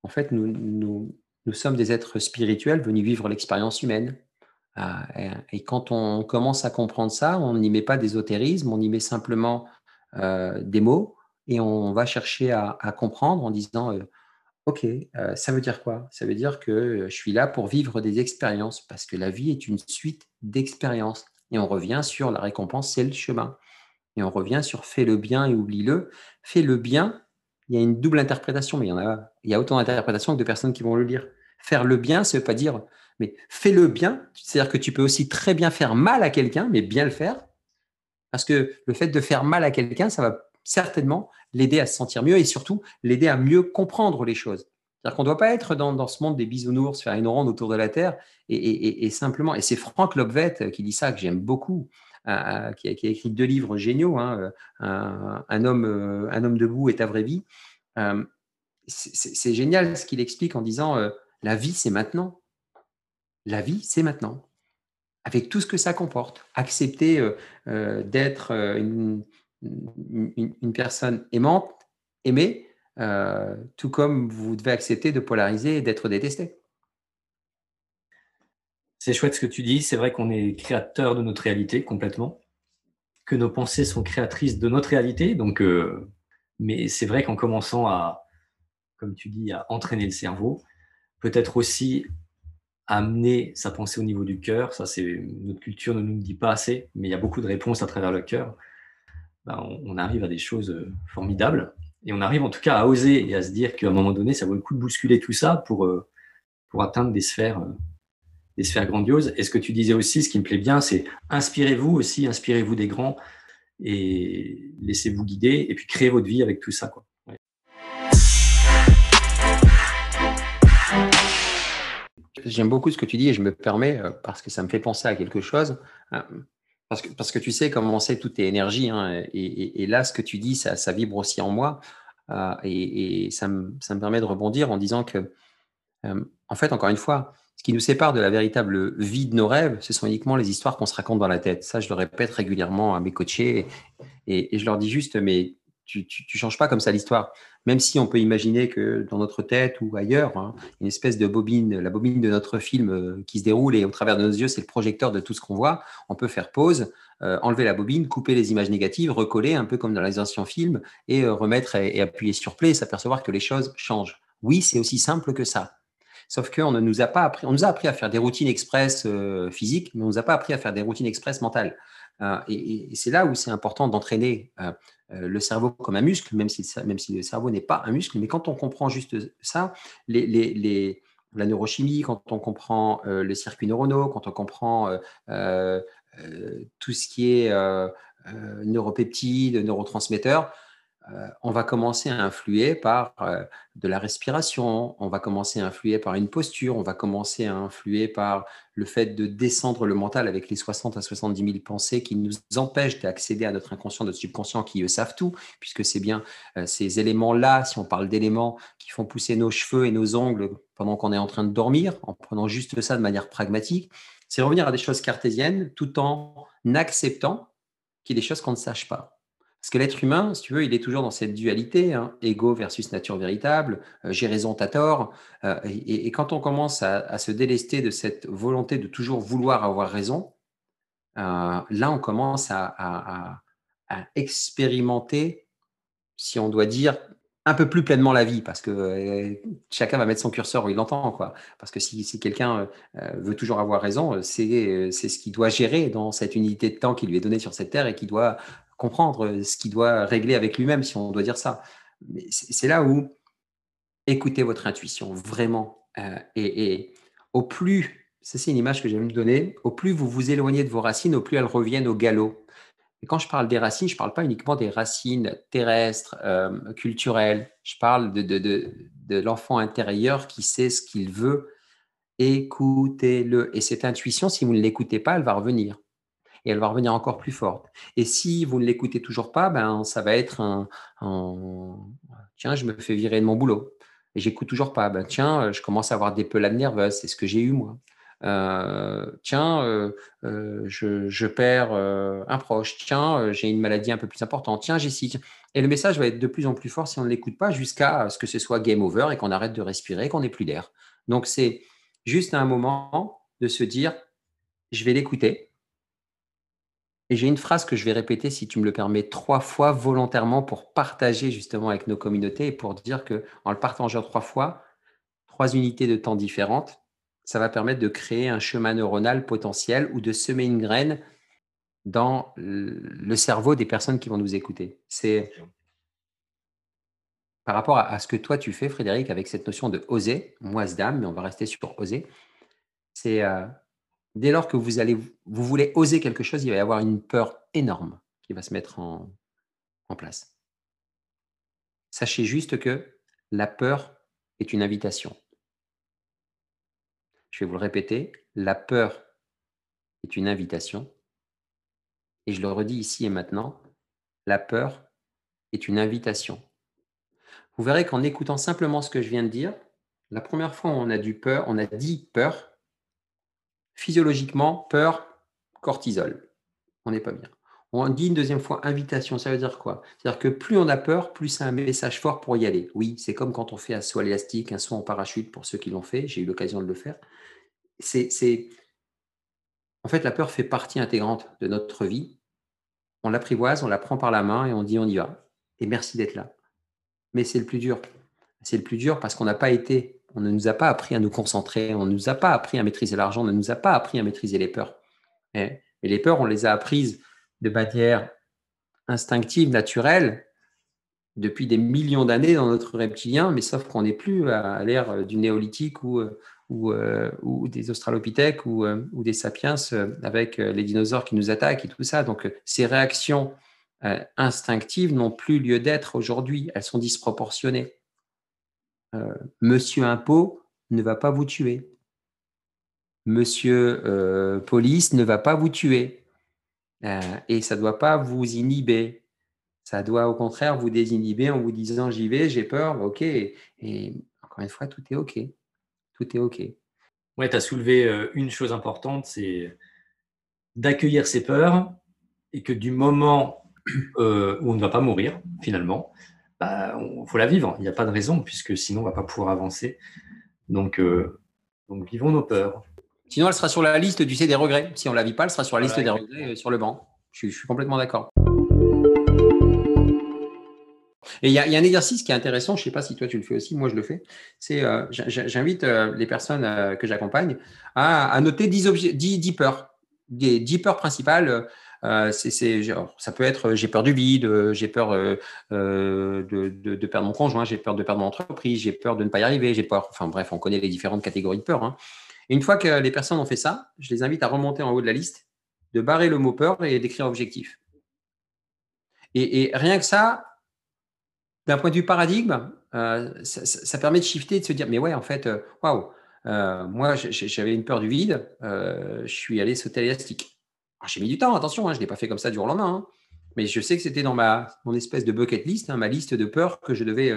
en fait, nous, nous, nous sommes des êtres spirituels venus vivre l'expérience humaine. Ah, et quand on commence à comprendre ça, on n'y met pas d'ésotérisme, on y met simplement euh, des mots et on va chercher à, comprendre en disant euh, Ok, euh, ça veut dire quoi? Ça veut dire que je suis là pour vivre des expériences parce que la vie est une suite d'expériences. Et on revient sur la récompense, c'est le chemin. Et on revient sur fais le bien et oublie-le. Fais le bien, il y a une double interprétation, mais il y, en a, il y a autant d'interprétations que de personnes qui vont le lire. Faire le bien, ça ne pas dire, mais fais le bien, c'est-à-dire que tu peux aussi très bien faire mal à quelqu'un, mais bien le faire. Parce que le fait de faire mal à quelqu'un, ça va certainement l'aider à se sentir mieux et surtout l'aider à mieux comprendre les choses. C'est-à-dire qu'on ne doit pas être dans, ce monde des bisounours, faire une ronde autour de la Terre et, simplement, et c'est Franck Lobvet qui dit ça, que j'aime beaucoup, euh, euh, qui, a, écrit deux livres géniaux, hein, euh, un, homme, un homme debout et ta vraie vie. c'est génial ce qu'il explique en disant la vie c'est maintenant. La vie c'est maintenant. Avec tout ce que ça comporte. Accepter d'être une, une, personne aimante, aimée, euh, tout comme vous devez accepter de polariser et d'être détesté. C'est chouette ce que tu dis. C'est vrai qu'on est créateur de notre réalité complètement, que nos pensées sont créatrices de notre réalité. Donc, euh, mais c'est vrai qu'en commençant à, comme tu dis, à entraîner le cerveau, peut-être aussi amener sa pensée au niveau du cœur. Ça, c'est notre culture ne nous dit pas assez, mais il y a beaucoup de réponses à travers le cœur. Ben, on, arrive à des choses euh, formidables. Et on arrive en tout cas à oser et à se dire qu'à un moment donné, ça vaut le coup de bousculer tout ça pour, euh, pour atteindre des sphères, euh, des sphères grandioses. Et ce que tu disais aussi, ce qui me plaît bien, c'est inspirez-vous aussi, inspirez-vous des grands et laissez-vous guider et puis créez votre vie avec tout ça. Quoi. J'aime beaucoup ce que tu dis et je me permets, parce que ça me fait penser à quelque chose. Parce que, parce que tu sais, comme on sait, tout est énergie. Hein, et, là, ce que tu dis, ça, vibre aussi en moi. Euh, et, ça, me, ça, me, permet de rebondir en disant que, euh, en fait, encore une fois, ce qui nous sépare de la véritable vie de nos rêves, ce sont uniquement les histoires qu'on se raconte dans la tête. Ça, je le répète régulièrement à mes coachés. Et, je leur dis juste, mais tu ne changes pas comme ça l'histoire. Même si on peut imaginer que dans notre tête ou ailleurs, hein, une espèce de bobine, la bobine de notre film euh, qui se déroule et au travers de nos yeux, c'est le projecteur de tout ce qu'on voit, on peut faire pause, euh, enlever la bobine, couper les images négatives, recoller un peu comme dans les anciens films et euh, remettre et, appuyer sur play et s'apercevoir que les choses changent. Oui, c'est aussi simple que ça. Sauf qu'on ne nous a pas appris, on nous a appris à faire des routines express physiques, mais on ne nous a pas appris à faire des routines express mentales. et, c'est là où c'est important d'entraîner le cerveau comme un muscle, même si, le cerveau n'est pas un muscle. Mais quand on comprend juste ça, la neurochimie, quand on comprend euh, le circuit neuronaux, quand on comprend euh, tout ce qui est neuropeptides, neurotransmetteurs, euh, on va commencer à influer par euh, de la respiration, on va commencer à influer par une posture, on va commencer à influer par le fait de descendre le mental avec les 60 à 70 000 pensées qui nous empêchent d'accéder à notre inconscient, notre subconscient qui eux savent tout, puisque c'est bien euh, ces éléments-là, si on parle d'éléments qui font pousser nos cheveux et nos ongles pendant qu'on est en train de dormir, en prenant juste ça de manière pragmatique, c'est revenir à des choses cartésiennes tout en acceptant qu'il y ait des choses qu'on ne sache pas. Parce que l'être humain, si tu veux, il est toujours dans cette dualité, hein, ego versus nature véritable, euh, j'ai raison, t'as tort. Euh, et, quand on commence à, se délester de cette volonté de toujours vouloir avoir raison, euh, là, on commence à, expérimenter, si on doit dire, un peu plus pleinement la vie, parce que chacun va mettre son curseur où il l'entend. Quoi. Parce que si, si quelqu'un veut toujours avoir raison, c'est ce qu'il doit gérer dans cette unité de temps qui lui est donnée sur cette terre et qui doit comprendre euh, ce qu'il doit régler avec lui-même, si on doit dire ça. Mais c'est là où écoutez votre intuition, vraiment. Euh, et, au plus, c'est une image que j'aime me donner, au plus vous vous éloignez de vos racines, au plus elles reviennent au galop. Et quand je parle des racines, je ne parle pas uniquement des racines terrestres, euh, culturelles. Je parle de, de, de, de l'enfant intérieur qui sait ce qu'il veut. Écoutez-le. Et cette intuition, si vous ne l'écoutez pas, elle va revenir. Et elle va revenir encore plus forte. Et si vous ne l'écoutez toujours pas, ben, ça va être un, tiens, je me fais virer de mon boulot et j'écoute toujours pas. Ben, tiens, je commence à avoir des pelades nerveuses, c'est ce que j'ai eu moi. Euh, tiens, euh, euh, je, perds un proche, tiens, j'ai une maladie un peu plus importante, tiens, j'ai Et le message va être de plus en plus fort si on ne l'écoute pas jusqu'à ce que ce soit game over et qu'on arrête de respirer, qu'on n'ait plus d'air. Donc c'est juste un moment de se dire, je vais l'écouter. Et j'ai une phrase que je vais répéter, si tu me le permets, trois fois volontairement pour partager justement avec nos communautés et pour dire que en le partageant trois fois, trois unités de temps différentes, ça va permettre de créer un chemin neuronal potentiel ou de semer une graine dans le cerveau des personnes qui vont nous écouter. C'est par rapport à, ce que toi tu fais, Frédéric, avec cette notion de oser, moi dame, mais on va rester sur oser. C'est euh, dès lors que vous allez, vous voulez oser quelque chose, il va y avoir une peur énorme qui va se mettre en, place. Sachez juste que la peur est une invitation. Je vais vous le répéter, la peur est une invitation. Et je le redis ici et maintenant, la peur est une invitation. Vous verrez qu'en écoutant simplement ce que je viens de dire, la première fois on a du peur, on a dit peur, physiologiquement, peur, cortisol. On n'est pas bien. On dit une deuxième fois invitation, ça veut dire quoi? C'est-à-dire que plus on a peur, plus c'est un message fort pour y aller. Oui, c'est comme quand on fait un saut élastique, un saut en parachute pour ceux qui l'ont fait, j'ai eu l'occasion de le faire c'est, en fait, la peur fait partie intégrante de notre vie. On l'apprivoise, on la prend par la main et on dit on y va. Et merci d'être là. Mais c'est le plus dur. C'est le plus dur parce qu'on n'a pas été, on ne nous a pas appris à nous concentrer, on ne nous a pas appris à maîtriser l'argent, on ne nous a pas appris à maîtriser les peurs. Et, les peurs, on les a apprises de manière instinctive, naturelle, depuis des millions d'années dans notre reptilien, mais sauf qu'on n'est plus à l'ère du néolithique ou, euh, ou des australopithèques ou, euh, des sapiens euh, avec les dinosaures qui nous attaquent et tout ça. Donc, ces réactions instinctives n'ont plus lieu d'être aujourd'hui. Elles sont disproportionnées. Monsieur Impôt ne va pas vous tuer. Monsieur Police ne va pas vous tuer. et ça ne doit pas vous inhiber. Ça doit au contraire vous désinhiber en vous disant j'y vais, j'ai peur, ok. Et encore une fois, tout est ok tout est OK. Ouais, tu as soulevé euh, une chose importante, c'est d'accueillir ses peurs et que du moment euh, où on ne va pas mourir, finalement, il bah, faut la vivre. Il n'y a pas de raison, puisque sinon, on ne va pas pouvoir avancer. Donc, euh, donc, vivons nos peurs. Sinon, elle sera sur la liste du C des regrets. Si on ne la vit pas, elle sera sur la liste des regrets sur le banc. je suis complètement d'accord. Et il y, a un exercice qui est intéressant, je ne sais pas si toi tu le fais aussi, moi je le fais, c'est euh, j'invite euh, les personnes euh, que j'accompagne à, noter 10, objets, 10, peurs, des 10 peurs principales. C'est, ça peut être j'ai peur du vide, j'ai peur de, perdre mon conjoint, j'ai peur de perdre mon entreprise, j'ai peur de ne pas y arriver, j'ai peur, enfin bref, on connaît les différentes catégories de peurs. Hein. Une fois que les personnes ont fait ça, je les invite à remonter en haut de la liste, de barrer le mot peur et d'écrire objectif. et rien que ça, d'un point de vue paradigme, euh, ça, permet de shifter, de se dire, mais ouais, en fait, euh, waouh, euh, moi, j'avais une peur du vide, je suis allé sauter l'élastique. J'ai mis du temps, attention, hein, je ne l'ai pas fait comme ça du jour au lendemain, hein. mais je sais que c'était dans ma, mon espèce de bucket list, hein, ma liste de peurs que je devais.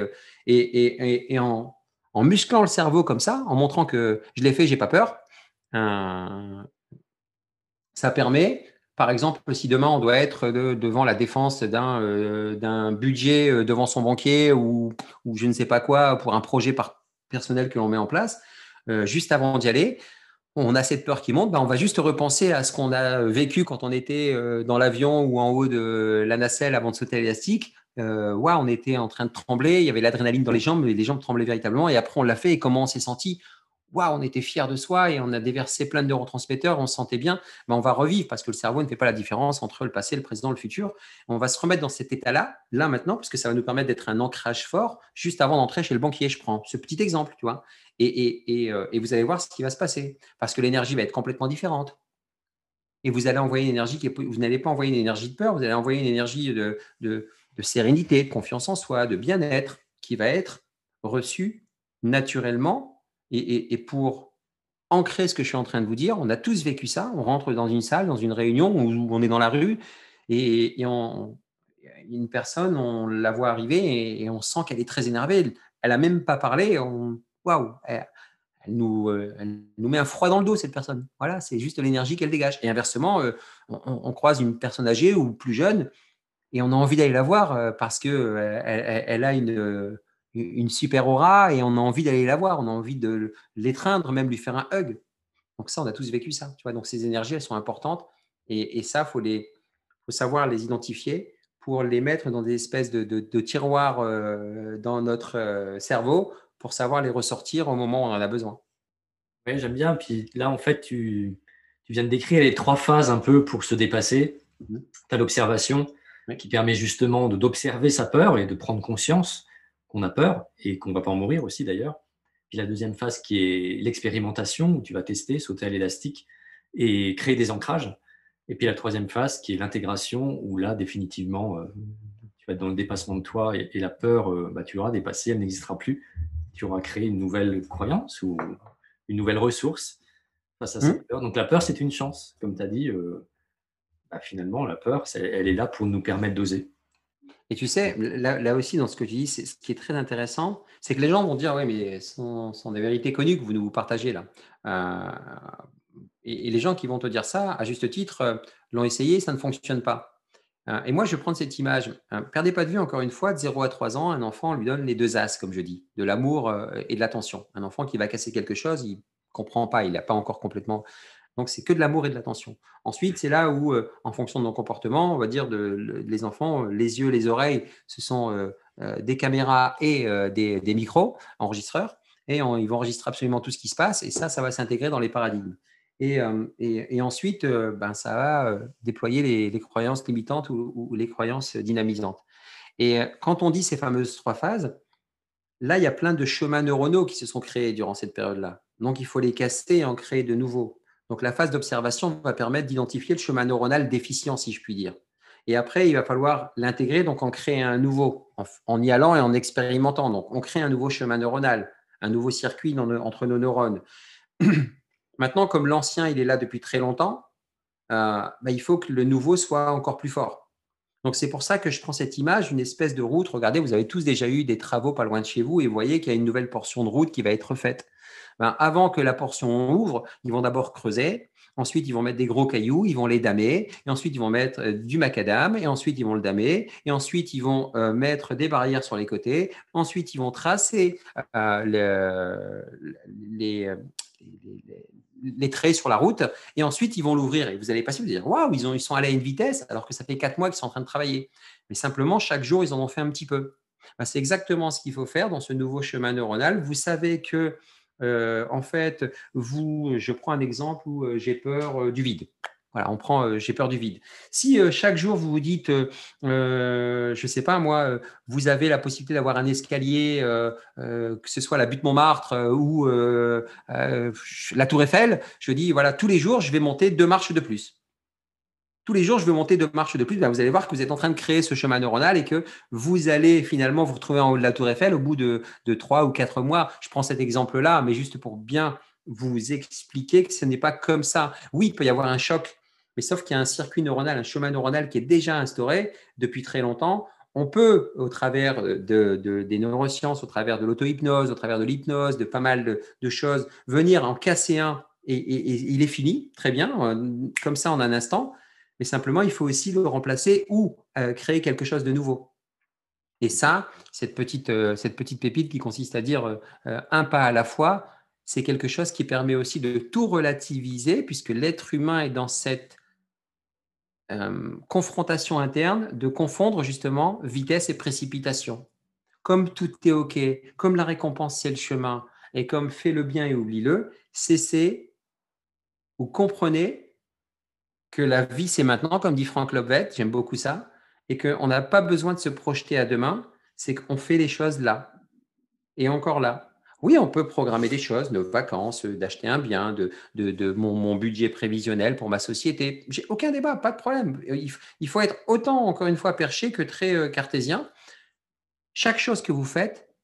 et, en, musclant le cerveau comme ça, en montrant que je l'ai fait, j'ai pas peur, ça permet par exemple, si demain on doit être devant la défense d'un euh, budget euh, devant son banquier ou, je ne sais pas quoi pour un projet personnel que l'on met en place, euh, juste avant d'y aller, on a cette peur qui monte, bah, on va juste repenser à ce qu'on a vécu quand on était dans l'avion ou en haut de la nacelle avant de sauter l'élastique. on était en train de trembler, il y avait l'adrénaline dans les jambes, mais les jambes tremblaient véritablement. Et après, on l'a fait et comment on s'est senti? Waouh, on était fier de soi et on a déversé plein de neurotransmetteurs, on se sentait bien, mais on va revivre parce que le cerveau ne fait pas la différence entre le passé, le présent, le futur. On va se remettre dans cet état-là, là maintenant, parce que ça va nous permettre d'être un ancrage fort juste avant d'entrer chez le banquier. Je prends ce petit exemple, tu vois. Et, et, euh, vous allez voir ce qui va se passer parce que l'énergie va être complètement différente. Et vous allez envoyer une énergie qui vous n'allez pas envoyer une énergie de peur, vous allez envoyer une énergie de sérénité, de confiance en soi, de bien-être qui va être reçue naturellement et, pour ancrer ce que je suis en train de vous dire. On a tous vécu ça. On rentre dans une salle, dans une réunion où on est dans la rue et, une personne, on la voit arriver et, on sent qu'elle est très énervée. Elle n'a même pas parlé. Waouh, elle, nous, euh, met un froid dans le dos, cette personne. Voilà, c'est juste l'énergie qu'elle dégage. Et inversement, euh, on, croise une personne âgée ou plus jeune et on a envie d'aller la voir euh, parce qu'elle elle, a une une super aura et on a envie d'aller la voir, on a envie de l'étreindre, même lui faire un hug. Donc ça, on a tous vécu ça. Tu vois donc ces énergies, elles sont importantes et, ça, faut les, faut savoir les identifier pour les mettre dans des espèces de, tiroirs euh, dans notre euh, cerveau pour savoir les ressortir au moment où on en a besoin. Oui, j'aime bien. Puis là, en fait, tu, viens de décrire les trois phases un peu pour se dépasser. Mmh. Tu as l'observation qui permet justement d'observer sa peur et de prendre conscience qu'on a peur et qu'on ne va pas en mourir aussi d'ailleurs. Puis la deuxième phase qui est l'expérimentation, où tu vas tester, sauter à l'élastique et créer des ancrages. Et puis la troisième phase qui est l'intégration, où là, définitivement, euh, tu vas être dans le dépassement de toi et, la peur, euh, bah, tu auras dépassé, elle n'existera plus. Tu auras créé une nouvelle croyance ou une nouvelle ressource face à cette mmh. peur. Donc la peur, c'est une chance. Comme tu as dit, euh, bah, finalement, la peur, elle est là pour nous permettre d'oser. Et tu sais, là, aussi, dans ce que tu dis, ce qui est très intéressant, c'est que les gens vont dire, oui, mais ce sont, des vérités connues que vous nous partagez là. Euh, et, les gens qui vont te dire ça, à juste titre, euh, l'ont essayé, ça ne fonctionne pas. Euh, et moi, je vais prendre cette image. perdez pas de vue, encore une fois, de 0 à 3 ans, un enfant, on lui donne les deux as, comme je dis, de l'amour et de l'attention. Un enfant qui va casser quelque chose, il comprend pas, il n'a pas encore complètement donc, c'est que de l'amour et de l'attention. Ensuite, c'est là où, euh, en fonction de nos comportements, on va dire de, les enfants, euh, les yeux, les oreilles, ce sont euh, des caméras et des, micros, enregistreurs, et ils vont enregistrer absolument tout ce qui se passe, et ça, ça va s'intégrer dans les paradigmes. Et, ensuite, ben, ça va déployer les, croyances limitantes ou, les croyances dynamisantes. Et quand on dit ces fameuses trois phases, là, il y a plein de chemins neuronaux qui se sont créés durant cette période-là. Donc, il faut les casser et en créer de nouveaux. Donc la phase d'observation va permettre d'identifier le chemin neuronal déficient, si je puis dire. Et après, il va falloir l'intégrer, donc en créer un nouveau, en, y allant et en expérimentant. Donc on crée un nouveau chemin neuronal, un nouveau circuit entre nos neurones. *clears throat* Maintenant, comme l'ancien, il est là depuis très longtemps, euh, bah, il faut que le nouveau soit encore plus fort. Donc c'est pour ça que je prends cette image, une espèce de route. Regardez, vous avez tous déjà eu des travaux pas loin de chez vous et vous voyez qu'il y a une nouvelle portion de route qui va être faite. Ben, avant que la portion ouvre, ils vont d'abord creuser, ensuite ils vont mettre des gros cailloux, ils vont les damer, et ensuite ils vont mettre euh, du macadam, et ensuite ils vont le damer, et ensuite ils vont euh, mettre des barrières sur les côtés, ensuite ils vont tracer euh, les, traits sur la route, et ensuite ils vont l'ouvrir. Et vous allez passer, vous allez dire, waouh, ils, ils sont allés à une vitesse, alors que ça fait quatre mois qu'ils sont en train de travailler. Mais simplement, chaque jour, ils en ont fait un petit peu. Ben, c'est exactement ce qu'il faut faire dans ce nouveau chemin neuronal. Vous savez que euh, en fait, vous, je prends un exemple où euh, j'ai peur euh, du vide. Voilà, on prend j'ai peur du vide. Si chaque jour vous vous dites, je ne sais pas moi, vous avez la possibilité d'avoir un escalier, que ce soit la butte Montmartre ou la Tour Eiffel, je dis voilà, tous les jours, je vais monter deux marches de plus tous les jours, je veux monter deux marches de plus. Ben, vous allez voir que vous êtes en train de créer ce chemin neuronal et que vous allez finalement vous retrouver en haut de la tour Eiffel au bout de, trois ou quatre mois. Je prends cet exemple-là, mais juste pour bien vous expliquer que ce n'est pas comme ça. Oui, il peut y avoir un choc, mais sauf qu'il y a un circuit neuronal, un chemin neuronal qui est déjà instauré depuis très longtemps. On peut, au travers de, des neurosciences, au travers de l'auto-hypnose, au travers de l'hypnose, de pas mal de, choses, venir en casser un et, il est fini, très bien, euh, comme ça en un instant mais simplement, il faut aussi le remplacer ou euh, créer quelque chose de nouveau. Et ça, cette petite, euh, pépite qui consiste à dire euh, un pas à la fois, c'est quelque chose qui permet aussi de tout relativiser, puisque l'être humain est dans cette confrontation interne de confondre justement vitesse et précipitation. Comme tout est OK, comme la récompense c'est le chemin, et comme fais le bien et oublie-le, cessez ou comprenez que la vie, c'est maintenant, comme dit Franck Lobvet, j'aime beaucoup ça, et qu'on n'a pas besoin de se projeter à demain, c'est qu'on fait les choses là, et encore là. Oui, on peut programmer des choses, nos vacances, d'acheter un bien, de, mon, budget prévisionnel pour ma société. J'ai aucun débat, pas de problème. Il, faut être autant, encore une fois, perché que très euh, cartésien. Chaque chose que vous faites,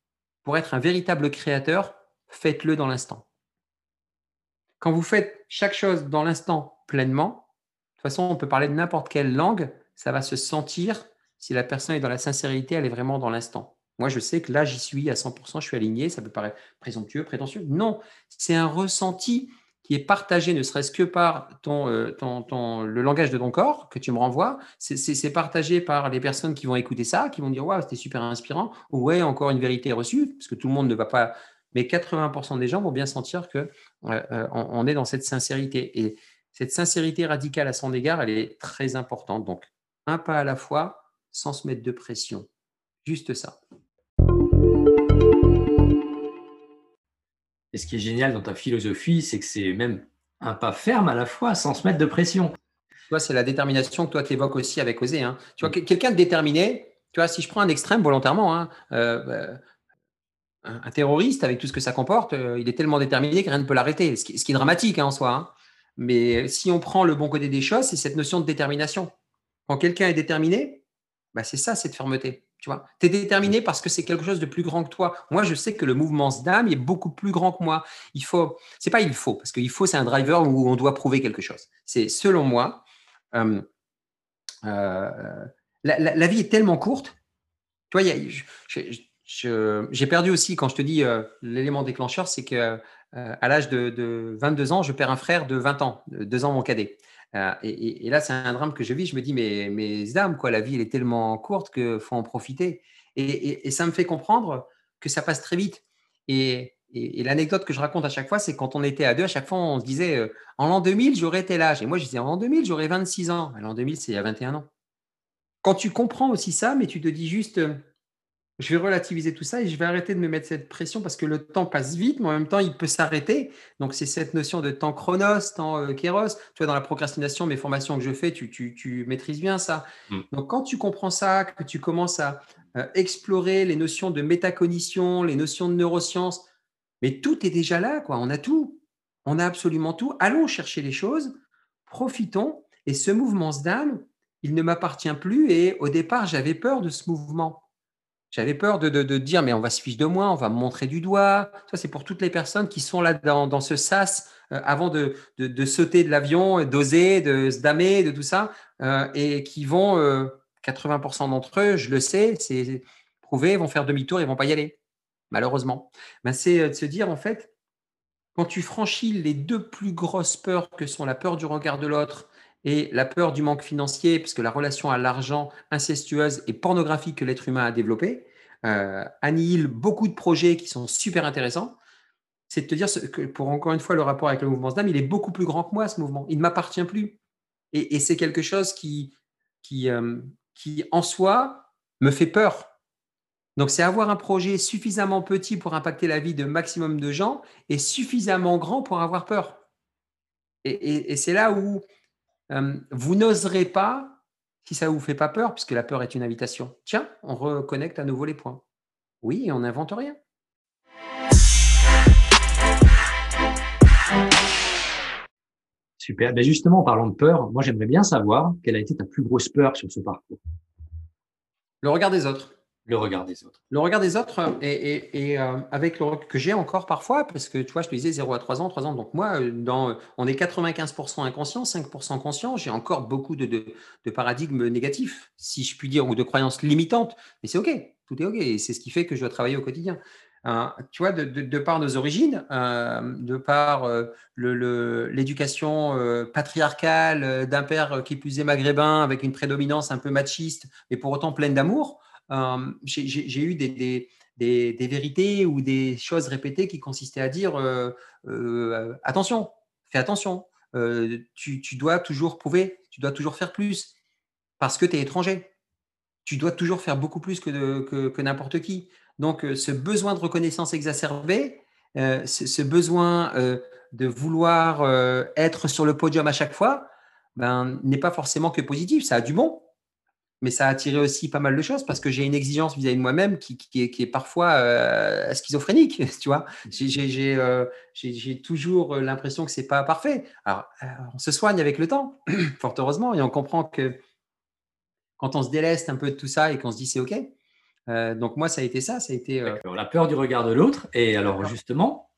pour être un véritable créateur, faites-le dans l'instant. quand vous faites chaque chose dans l'instant pleinement, toute façon, on peut parler de n'importe quelle langue, ça va se sentir si la personne est dans la sincérité, elle est vraiment dans l'instant. Moi, je sais que là, j'y suis à 100%, je suis aligné, ça peut paraître présomptueux, prétentieux. Non, c'est un ressenti qui est partagé ne serait-ce que par euh, le langage de ton corps que tu me renvoies. C'est partagé par les personnes qui vont écouter ça, qui vont dire Waouh, c'était super inspirant. Ou ouais, encore une vérité reçue, parce que tout le monde ne va pas. Mais 80% des gens vont bien sentir que euh, euh, on, est dans cette sincérité. Et cette sincérité radicale à son égard, elle est très importante. Donc, un pas à la fois, sans se mettre de pression. Juste ça. Et ce qui est génial dans ta philosophie, c'est que c'est même un pas ferme à la fois, sans se mettre de pression. Tu vois, c'est la détermination que toi tu évoques aussi avec Oser. Hein. Tu vois, quelqu'un de déterminé, tu vois, si je prends un extrême volontairement, hein, euh, euh, un terroriste, avec tout ce que ça comporte, euh, il est tellement déterminé que rien ne peut l'arrêter, ce, qui est dramatique hein, en soi. Mais si on prend le bon côté des choses, c'est cette notion de détermination. Quand quelqu'un est déterminé, bah c'est ça, cette fermeté. Tu vois, es déterminé parce que c'est quelque chose de plus grand que toi. Moi, je sais que le mouvement SDAM est beaucoup plus grand que moi. Il faut, c'est pas il faut, parce qu'il faut, c'est un driver où on doit prouver quelque chose. C'est selon moi, euh, euh, la, vie est tellement courte. Tu j'ai perdu aussi, quand je te dis euh, l'élément déclencheur, c'est que à l'âge de, de, 22 ans, je perds un frère de 20 ans, deux ans mon cadet. Euh, et, là, c'est un drame que je vis. Je me dis, mais, mais âmes, quoi, la vie, elle est tellement courte qu'il faut en profiter. Et, ça me fait comprendre que ça passe très vite. Et, l'anecdote que je raconte à chaque fois, c'est quand on était à deux, à chaque fois, on se disait, euh, en l'an 2000, j'aurais tel âge. Et moi, je disais, en l'an 2000, j'aurais 26 ans. L'an 2000, c'est il y a 21 ans. Quand tu comprends aussi ça, mais tu te dis juste, euh, je vais relativiser tout ça et je vais arrêter de me mettre cette pression parce que le temps passe vite, mais en même temps, il peut s'arrêter. Donc, c'est cette notion de temps chronos, temps euh, kéros. Tu vois, dans la procrastination, mes formations que je fais, tu, tu, maîtrises bien ça. Mm. Donc, quand tu comprends ça, que tu commences à euh, explorer les notions de métacognition, les notions de neurosciences, mais tout est déjà là, quoi. On a tout. On a absolument tout. Allons chercher les choses, profitons. Et ce mouvement SDAM, il ne m'appartient plus. Et au départ, j'avais peur de ce mouvement j'avais peur de, dire, mais on va se fiche de moi, on va me montrer du doigt. C'est pour toutes les personnes qui sont là dans, ce sas euh, avant de, sauter de l'avion, d'oser, de se damer, de tout ça, euh, et qui vont, 80% euh, d'entre eux, je le sais, c'est prouvé, vont faire demi-tour, ils vont pas y aller, malheureusement. Ben, c'est de se dire, en fait, quand tu franchis les deux plus grosses peurs que sont la peur du regard de l'autre et la peur du manque financier, puisque la relation à l'argent incestueuse et pornographique que l'être humain a développée, euh, annihile beaucoup de projets qui sont super intéressants. C'est de te dire que pour encore une fois le rapport avec le mouvement SDAM, il est beaucoup plus grand que moi, ce mouvement. Il ne m'appartient plus. Et, c'est quelque chose qui, qui, euh, qui, en soi, me fait peur. Donc, c'est avoir un projet suffisamment petit pour impacter la vie de maximum de gens et suffisamment grand pour avoir peur. et c'est là où euh, vous n'oserez pas si ça ne vous fait pas peur, puisque la peur est une invitation. Tiens, on reconnecte à nouveau les points. Oui, et on n'invente rien. Super. Ben justement, en parlant de peur, moi j'aimerais bien savoir quelle a été ta plus grosse peur sur ce parcours. Le regard des autres le regard des autres. Le regard des autres, et, euh, avec le regard que j'ai encore parfois, parce que tu vois, je te disais 0 à 3 ans, 3 ans, donc moi, euh, dans, on est 95% inconscient, 5% conscient, j'ai encore beaucoup de, de, paradigmes négatifs, si je puis dire, ou de croyances limitantes, mais c'est OK, tout est OK, et c'est ce qui fait que je dois travailler au quotidien. Euh, tu vois, de, de, par nos origines, de par l'éducation patriarcale d'un père qui plus est maghrébin, avec une prédominance un peu machiste, mais pour autant pleine d'amour, euh, j'ai eu des, vérités ou des choses répétées qui consistaient à dire euh, euh, attention, fais attention, tu, dois toujours prouver, tu dois toujours faire plus parce que tu es étranger. Tu dois toujours faire beaucoup plus que, n'importe qui. Donc, ce besoin de reconnaissance exacerbé, ce, besoin de vouloir être sur le podium à chaque fois, ben, n'est pas forcément que positif. Ça a du bon, mais ça a attiré aussi pas mal de choses parce que j'ai une exigence vis-à-vis de moi-même qui, qui, est, parfois euh, schizophrénique, *laughs* tu vois. Euh, j'ai toujours l'impression que c'est pas parfait. Alors, euh, on se soigne avec le temps, *clears throat* fort heureusement, et on comprend que quand on se déleste un peu de tout ça et qu'on se dit c'est OK. donc moi, ça a été ça, ça a été... La peur du regard de l'autre. Et alors justement,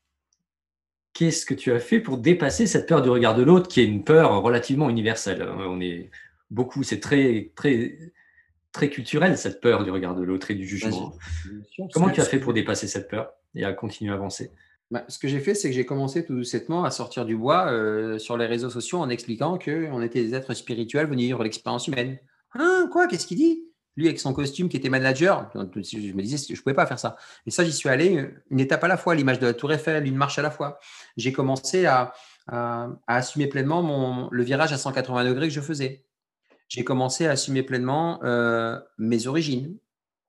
qu'est-ce que tu as fait pour dépasser cette peur du regard de l'autre, qui est une peur relativement universelle? On est beaucoup, c'est très, très, très culturel cette peur du regard de l'autre et du jugement. Comment tu as fait pour dépasser cette peur et à continuer à avancer? Bah, ce que j'ai fait, c'est que j'ai commencé tout doucement à sortir du bois euh, sur les réseaux sociaux en expliquant qu'on était des êtres spirituels venus vivre l'expérience humaine. Hein, quoi? Qu'est-ce qu'il dit? Lui, avec son costume qui était manager, je me disais, je ne pouvais pas faire ça. Et ça, j'y suis allé une étape à la fois, l'image de la Tour Eiffel, une marche à la fois. J'ai commencé à, assumer pleinement mon, le virage à 180 degrés que je faisais. J'ai commencé à assumer pleinement euh, mes origines,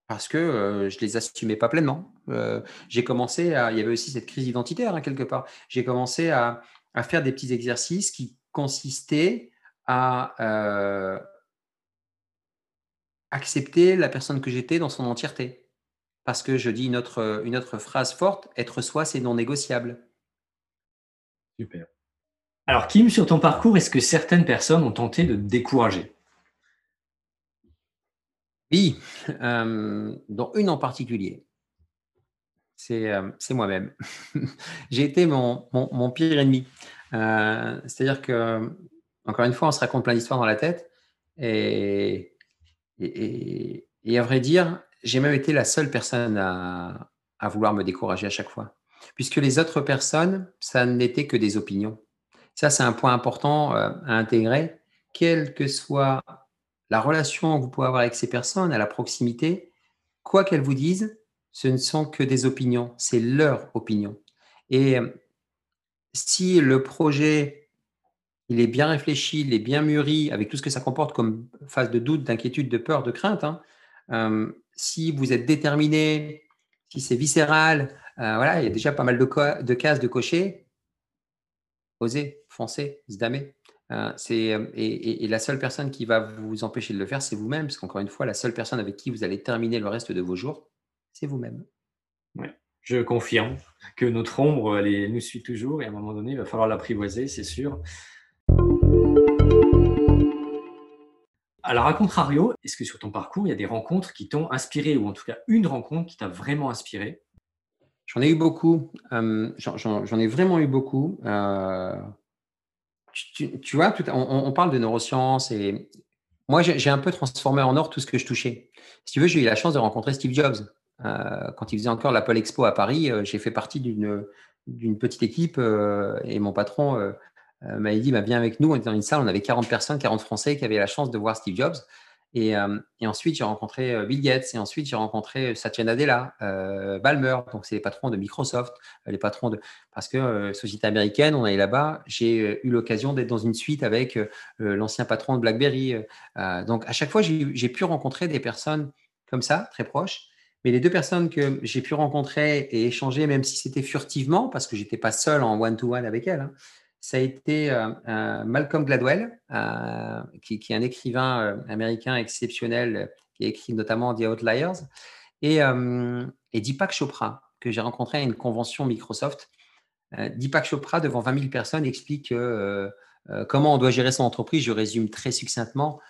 parce que euh, je les assumais pas pleinement. Euh, j'ai commencé à, il y avait aussi cette crise identitaire hein, quelque part. J'ai commencé à, faire des petits exercices qui consistaient à euh, accepter la personne que j'étais dans son entièreté. Parce que je dis une autre, une autre phrase forte, être soi, c'est non négociable. Super. Alors, Kim, sur ton parcours, est-ce que certaines personnes ont tenté de te décourager? Oui, euh, dont une en particulier. C'est euh, moi-même. *laughs* J'ai été mon, mon, pire ennemi. Euh, c'est-à-dire que, encore une fois, on se raconte plein d'histoires dans la tête. Et, et, à vrai dire, j'ai même été la seule personne à, à vouloir me décourager à chaque fois. Puisque les autres personnes, ça n'était que des opinions. Ça, c'est un point important à intégrer. Quel que soit la relation que vous pouvez avoir avec ces personnes, à la proximité, quoi qu'elles vous disent, ce ne sont que des opinions, c'est leur opinion. Et euh, si le projet, il est bien réfléchi, il est bien mûri, avec tout ce que ça comporte comme phase de doute, d'inquiétude, de peur, de crainte, hein, euh, si vous êtes déterminé, si c'est viscéral, euh, voilà, il y a déjà pas mal de, de cases de cocher, osez, foncez, damer. Euh, c'est, euh, et, la seule personne qui va vous empêcher de le faire, c'est vous-même, parce qu'encore une fois, la seule personne avec qui vous allez terminer le reste de vos jours, c'est vous-même. Oui, je confirme que notre ombre, elle, nous suit toujours, et à un moment donné, il va falloir l'apprivoiser, c'est sûr. Alors, à contrario, est-ce que sur ton parcours, il y a des rencontres qui t'ont inspiré, ou en tout cas une rencontre qui t'a vraiment inspiré? J'en ai eu beaucoup. Euh, j'en, ai vraiment eu beaucoup tu, vois, on, parle de neurosciences et moi, j'ai un peu transformé en or tout ce que je touchais. Si tu veux, j'ai eu la chance de rencontrer Steve Jobs. Euh, quand il faisait encore l'Apple Expo à Paris, euh, j'ai fait partie d'une petite équipe euh, et mon patron m'a dit bah, Viens avec nous. On était dans une salle, on avait 40 personnes, 40 Français qui avaient la chance de voir Steve Jobs. Et, ensuite, j'ai rencontré Bill Gates. Et ensuite, j'ai rencontré Satya Nadella, Balmer. Donc, c'est les patrons de Microsoft, les patrons de. Parce que société américaine, on est là-bas. J'ai eu l'occasion d'être dans une suite avec l'ancien patron de BlackBerry. donc, à chaque fois, j'ai pu rencontrer des personnes comme ça, très proches. Mais les deux personnes que j'ai pu rencontrer et échanger, même si c'était furtivement, parce que j'étais pas seul en one-to-one avec elles, hein, ça a été euh, euh, Malcolm Gladwell, euh, qui, est un écrivain américain exceptionnel, qui a écrit notamment The Outliers, et, et Deepak Chopra, que j'ai rencontré à une convention Microsoft. Deepak Chopra, devant 20 000 personnes, explique comment on doit gérer son entreprise. Je résume très succinctement.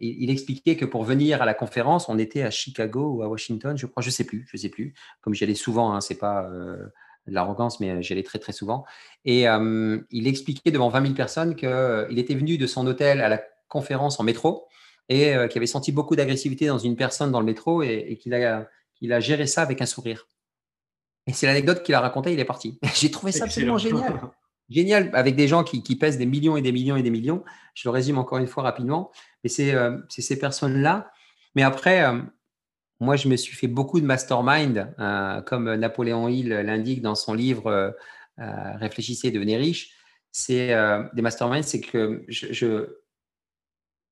Il, expliquait que pour venir à la conférence, on était à Chicago ou à Washington, je crois, je sais plus, je sais plus. Comme j'y allais souvent, hein, c'est pas de l'arrogance, mais j'y allais très très souvent. Et il expliquait devant 20 000 personnes qu'il était venu de son hôtel à la conférence en métro et qu'il avait senti beaucoup d'agressivité dans une personne dans le métro et, qu'il a, a géré ça avec un sourire. Et c'est l'anecdote qu'il a racontée, il est parti. *laughs* J'ai trouvé ça absolument génial. Génial, avec des gens qui, pèsent des millions et des millions et des millions. Je le résume encore une fois rapidement. Mais c'est ces personnes-là. Mais après, moi, je me suis fait beaucoup de mastermind, euh, comme Napoléon Hill l'indique dans son livre euh, euh, Réfléchissez et devenez riche. C'est des masterminds, c'est que je,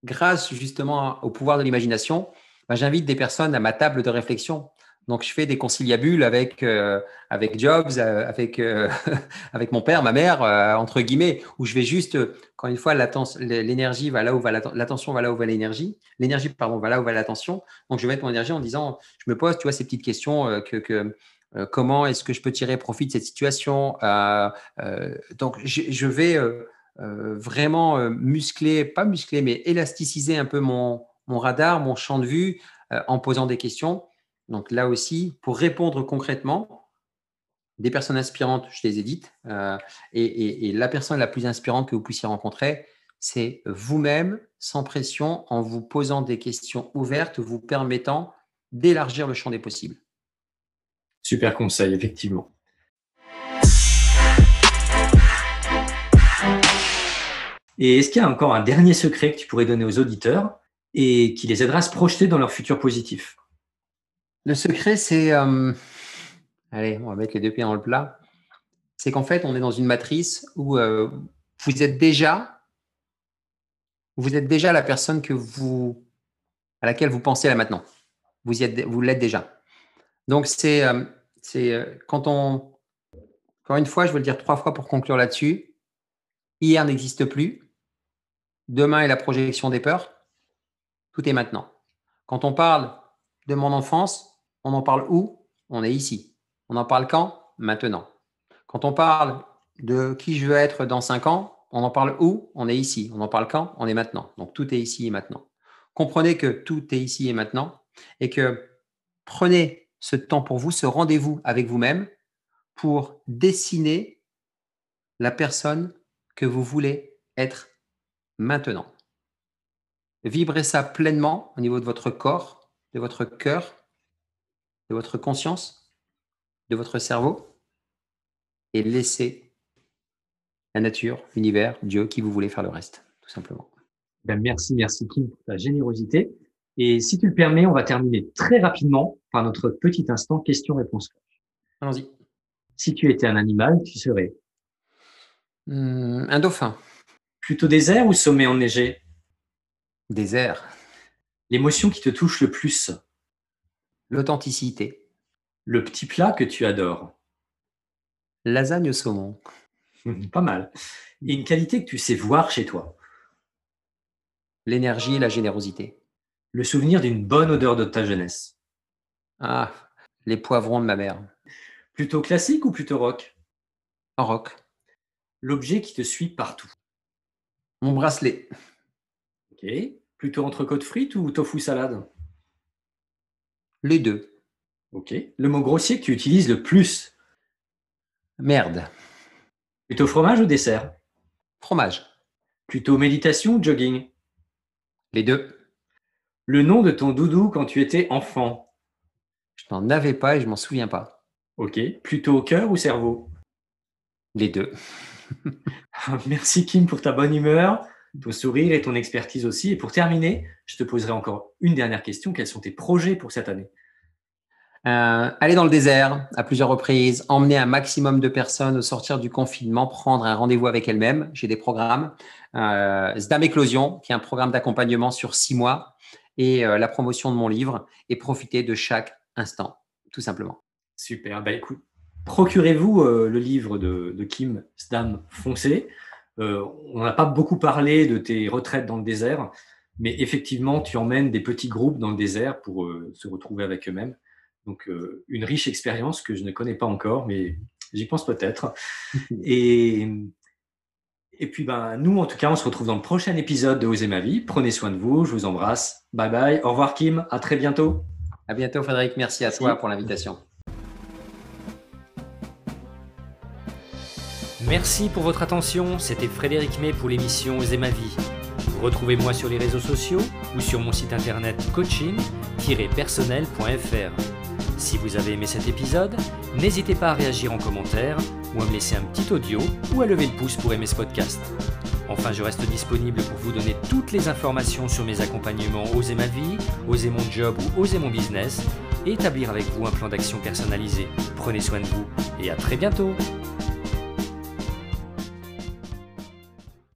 grâce justement au pouvoir de l'imagination, ben, j'invite des personnes à ma table de réflexion. Donc, je fais des conciliabules avec, euh, avec Jobs, euh, avec, euh, *laughs* avec mon père, ma mère, entre guillemets, où je vais juste, quand une fois, l'énergie va là où va l'attention, va là où va l'énergie, l'énergie, pardon, va là où va l'attention. Donc, je vais mettre mon énergie en disant, je me pose, tu vois, ces petites questions que, comment est-ce que je peux tirer profit de cette situation Donc, je, je vais vraiment muscler, pas muscler, mais élasticiser un peu mon, mon radar, mon champ de vue en posant des questions donc là aussi, pour répondre concrètement, des personnes inspirantes, je les édite. Euh, et, et, la personne la plus inspirante que vous puissiez rencontrer, c'est vous-même, sans pression, en vous posant des questions ouvertes, vous permettant d'élargir le champ des possibles. Super conseil, effectivement. Et est-ce qu'il y a encore un dernier secret que tu pourrais donner aux auditeurs et qui les aidera à se projeter dans leur futur positif? Le secret, c'est... Euh, allez, on va mettre les deux pieds dans le plat. C'est qu'en fait, on est dans une matrice où euh, vous êtes déjà... Vous êtes déjà la personne à laquelle vous pensez là maintenant. Vous, êtes, vous l'êtes déjà. Donc, c'est euh, c'est quand on... Encore une fois, je veux le dire trois fois pour conclure là-dessus. Hier n'existe plus. Demain est la projection des peurs. Tout est maintenant. Quand on parle de mon enfance, on en parle où? On est ici. On en parle quand? Maintenant. Quand on parle de qui je veux être dans cinq ans, on en parle où? On est ici. On en parle quand? On est maintenant. Donc tout est ici et maintenant. Comprenez que tout est ici et maintenant et que prenez ce temps pour vous, ce rendez-vous avec vous-même pour dessiner la personne que vous voulez être maintenant. Vibrez ça pleinement au niveau de votre corps, de votre cœur, de votre conscience, de votre cerveau, et laissez la nature, l'univers, Dieu, qui vous voulez faire le reste, tout simplement. Ben merci, merci Kim pour ta générosité. Et si tu le permets, on va terminer très rapidement par notre petit instant question-réponse. Allons-y. Si tu étais un animal, tu serais hmm, Un dauphin. Plutôt désert ou sommet enneigé? Désert. L'émotion qui te touche le plus L'authenticité. Le petit plat que tu adores Lasagne au saumon. Pas mal. Et une qualité que tu sais voir chez toi L'énergie et la générosité. Le souvenir d'une bonne odeur de ta jeunesse Ah, les poivrons de ma mère. Plutôt classique ou plutôt rock? En rock. L'objet qui te suit partout mon bracelet. Ok. Plutôt entrecôte frites ou tofu salade? Les deux. Ok. Le mot grossier que tu utilises le plus Merde. Plutôt fromage ou dessert? Fromage. Plutôt méditation ou jogging? Les deux. Le nom de ton doudou quand tu étais enfant? Je n'en avais pas et je m'en souviens pas. Ok. Plutôt cœur ou cerveau? Les deux. *laughs* *laughs* Merci Kim pour ta bonne humeur, ton sourire et ton expertise aussi. Et pour terminer, je te poserai encore une dernière question. Quels sont tes projets pour cette année? Euh, aller dans le désert à plusieurs reprises, emmener un maximum de personnes au sortir du confinement, prendre un rendez-vous avec elles-mêmes. J'ai des programmes. Euh, Zdam Éclosion, qui est un programme d'accompagnement sur six mois, et euh, la promotion de mon livre, et profiter de chaque instant, tout simplement. Super. Bah, écoute, procurez-vous euh, le livre de, Kim Stam Foncé. Euh, on n'a pas beaucoup parlé de tes retraites dans le désert, mais effectivement, tu emmènes des petits groupes dans le désert pour euh, se retrouver avec eux-mêmes. Donc, une riche expérience que je ne connais pas encore, mais j'y pense peut-être. *laughs* Et, et puis, ben, nous, en tout cas, on se retrouve dans le prochain épisode de Oser ma vie. Prenez soin de vous, je vous embrasse. Bye bye. Au revoir, Kim. À très bientôt. À bientôt, Frédéric. Merci à toi pour l'invitation. Merci pour votre attention, c'était Frédéric May pour l'émission Oser ma vie. Retrouvez-moi sur les réseaux sociaux ou sur mon site internet coaching-personnel.fr. Si vous avez aimé cet épisode, n'hésitez pas à réagir en commentaire ou à me laisser un petit audio ou à lever le pouce pour aimer ce podcast. Enfin, je reste disponible pour vous donner toutes les informations sur mes accompagnements Oser ma vie, Oser mon job ou Oser mon business et établir avec vous un plan d'action personnalisé. Prenez soin de vous et à très bientôt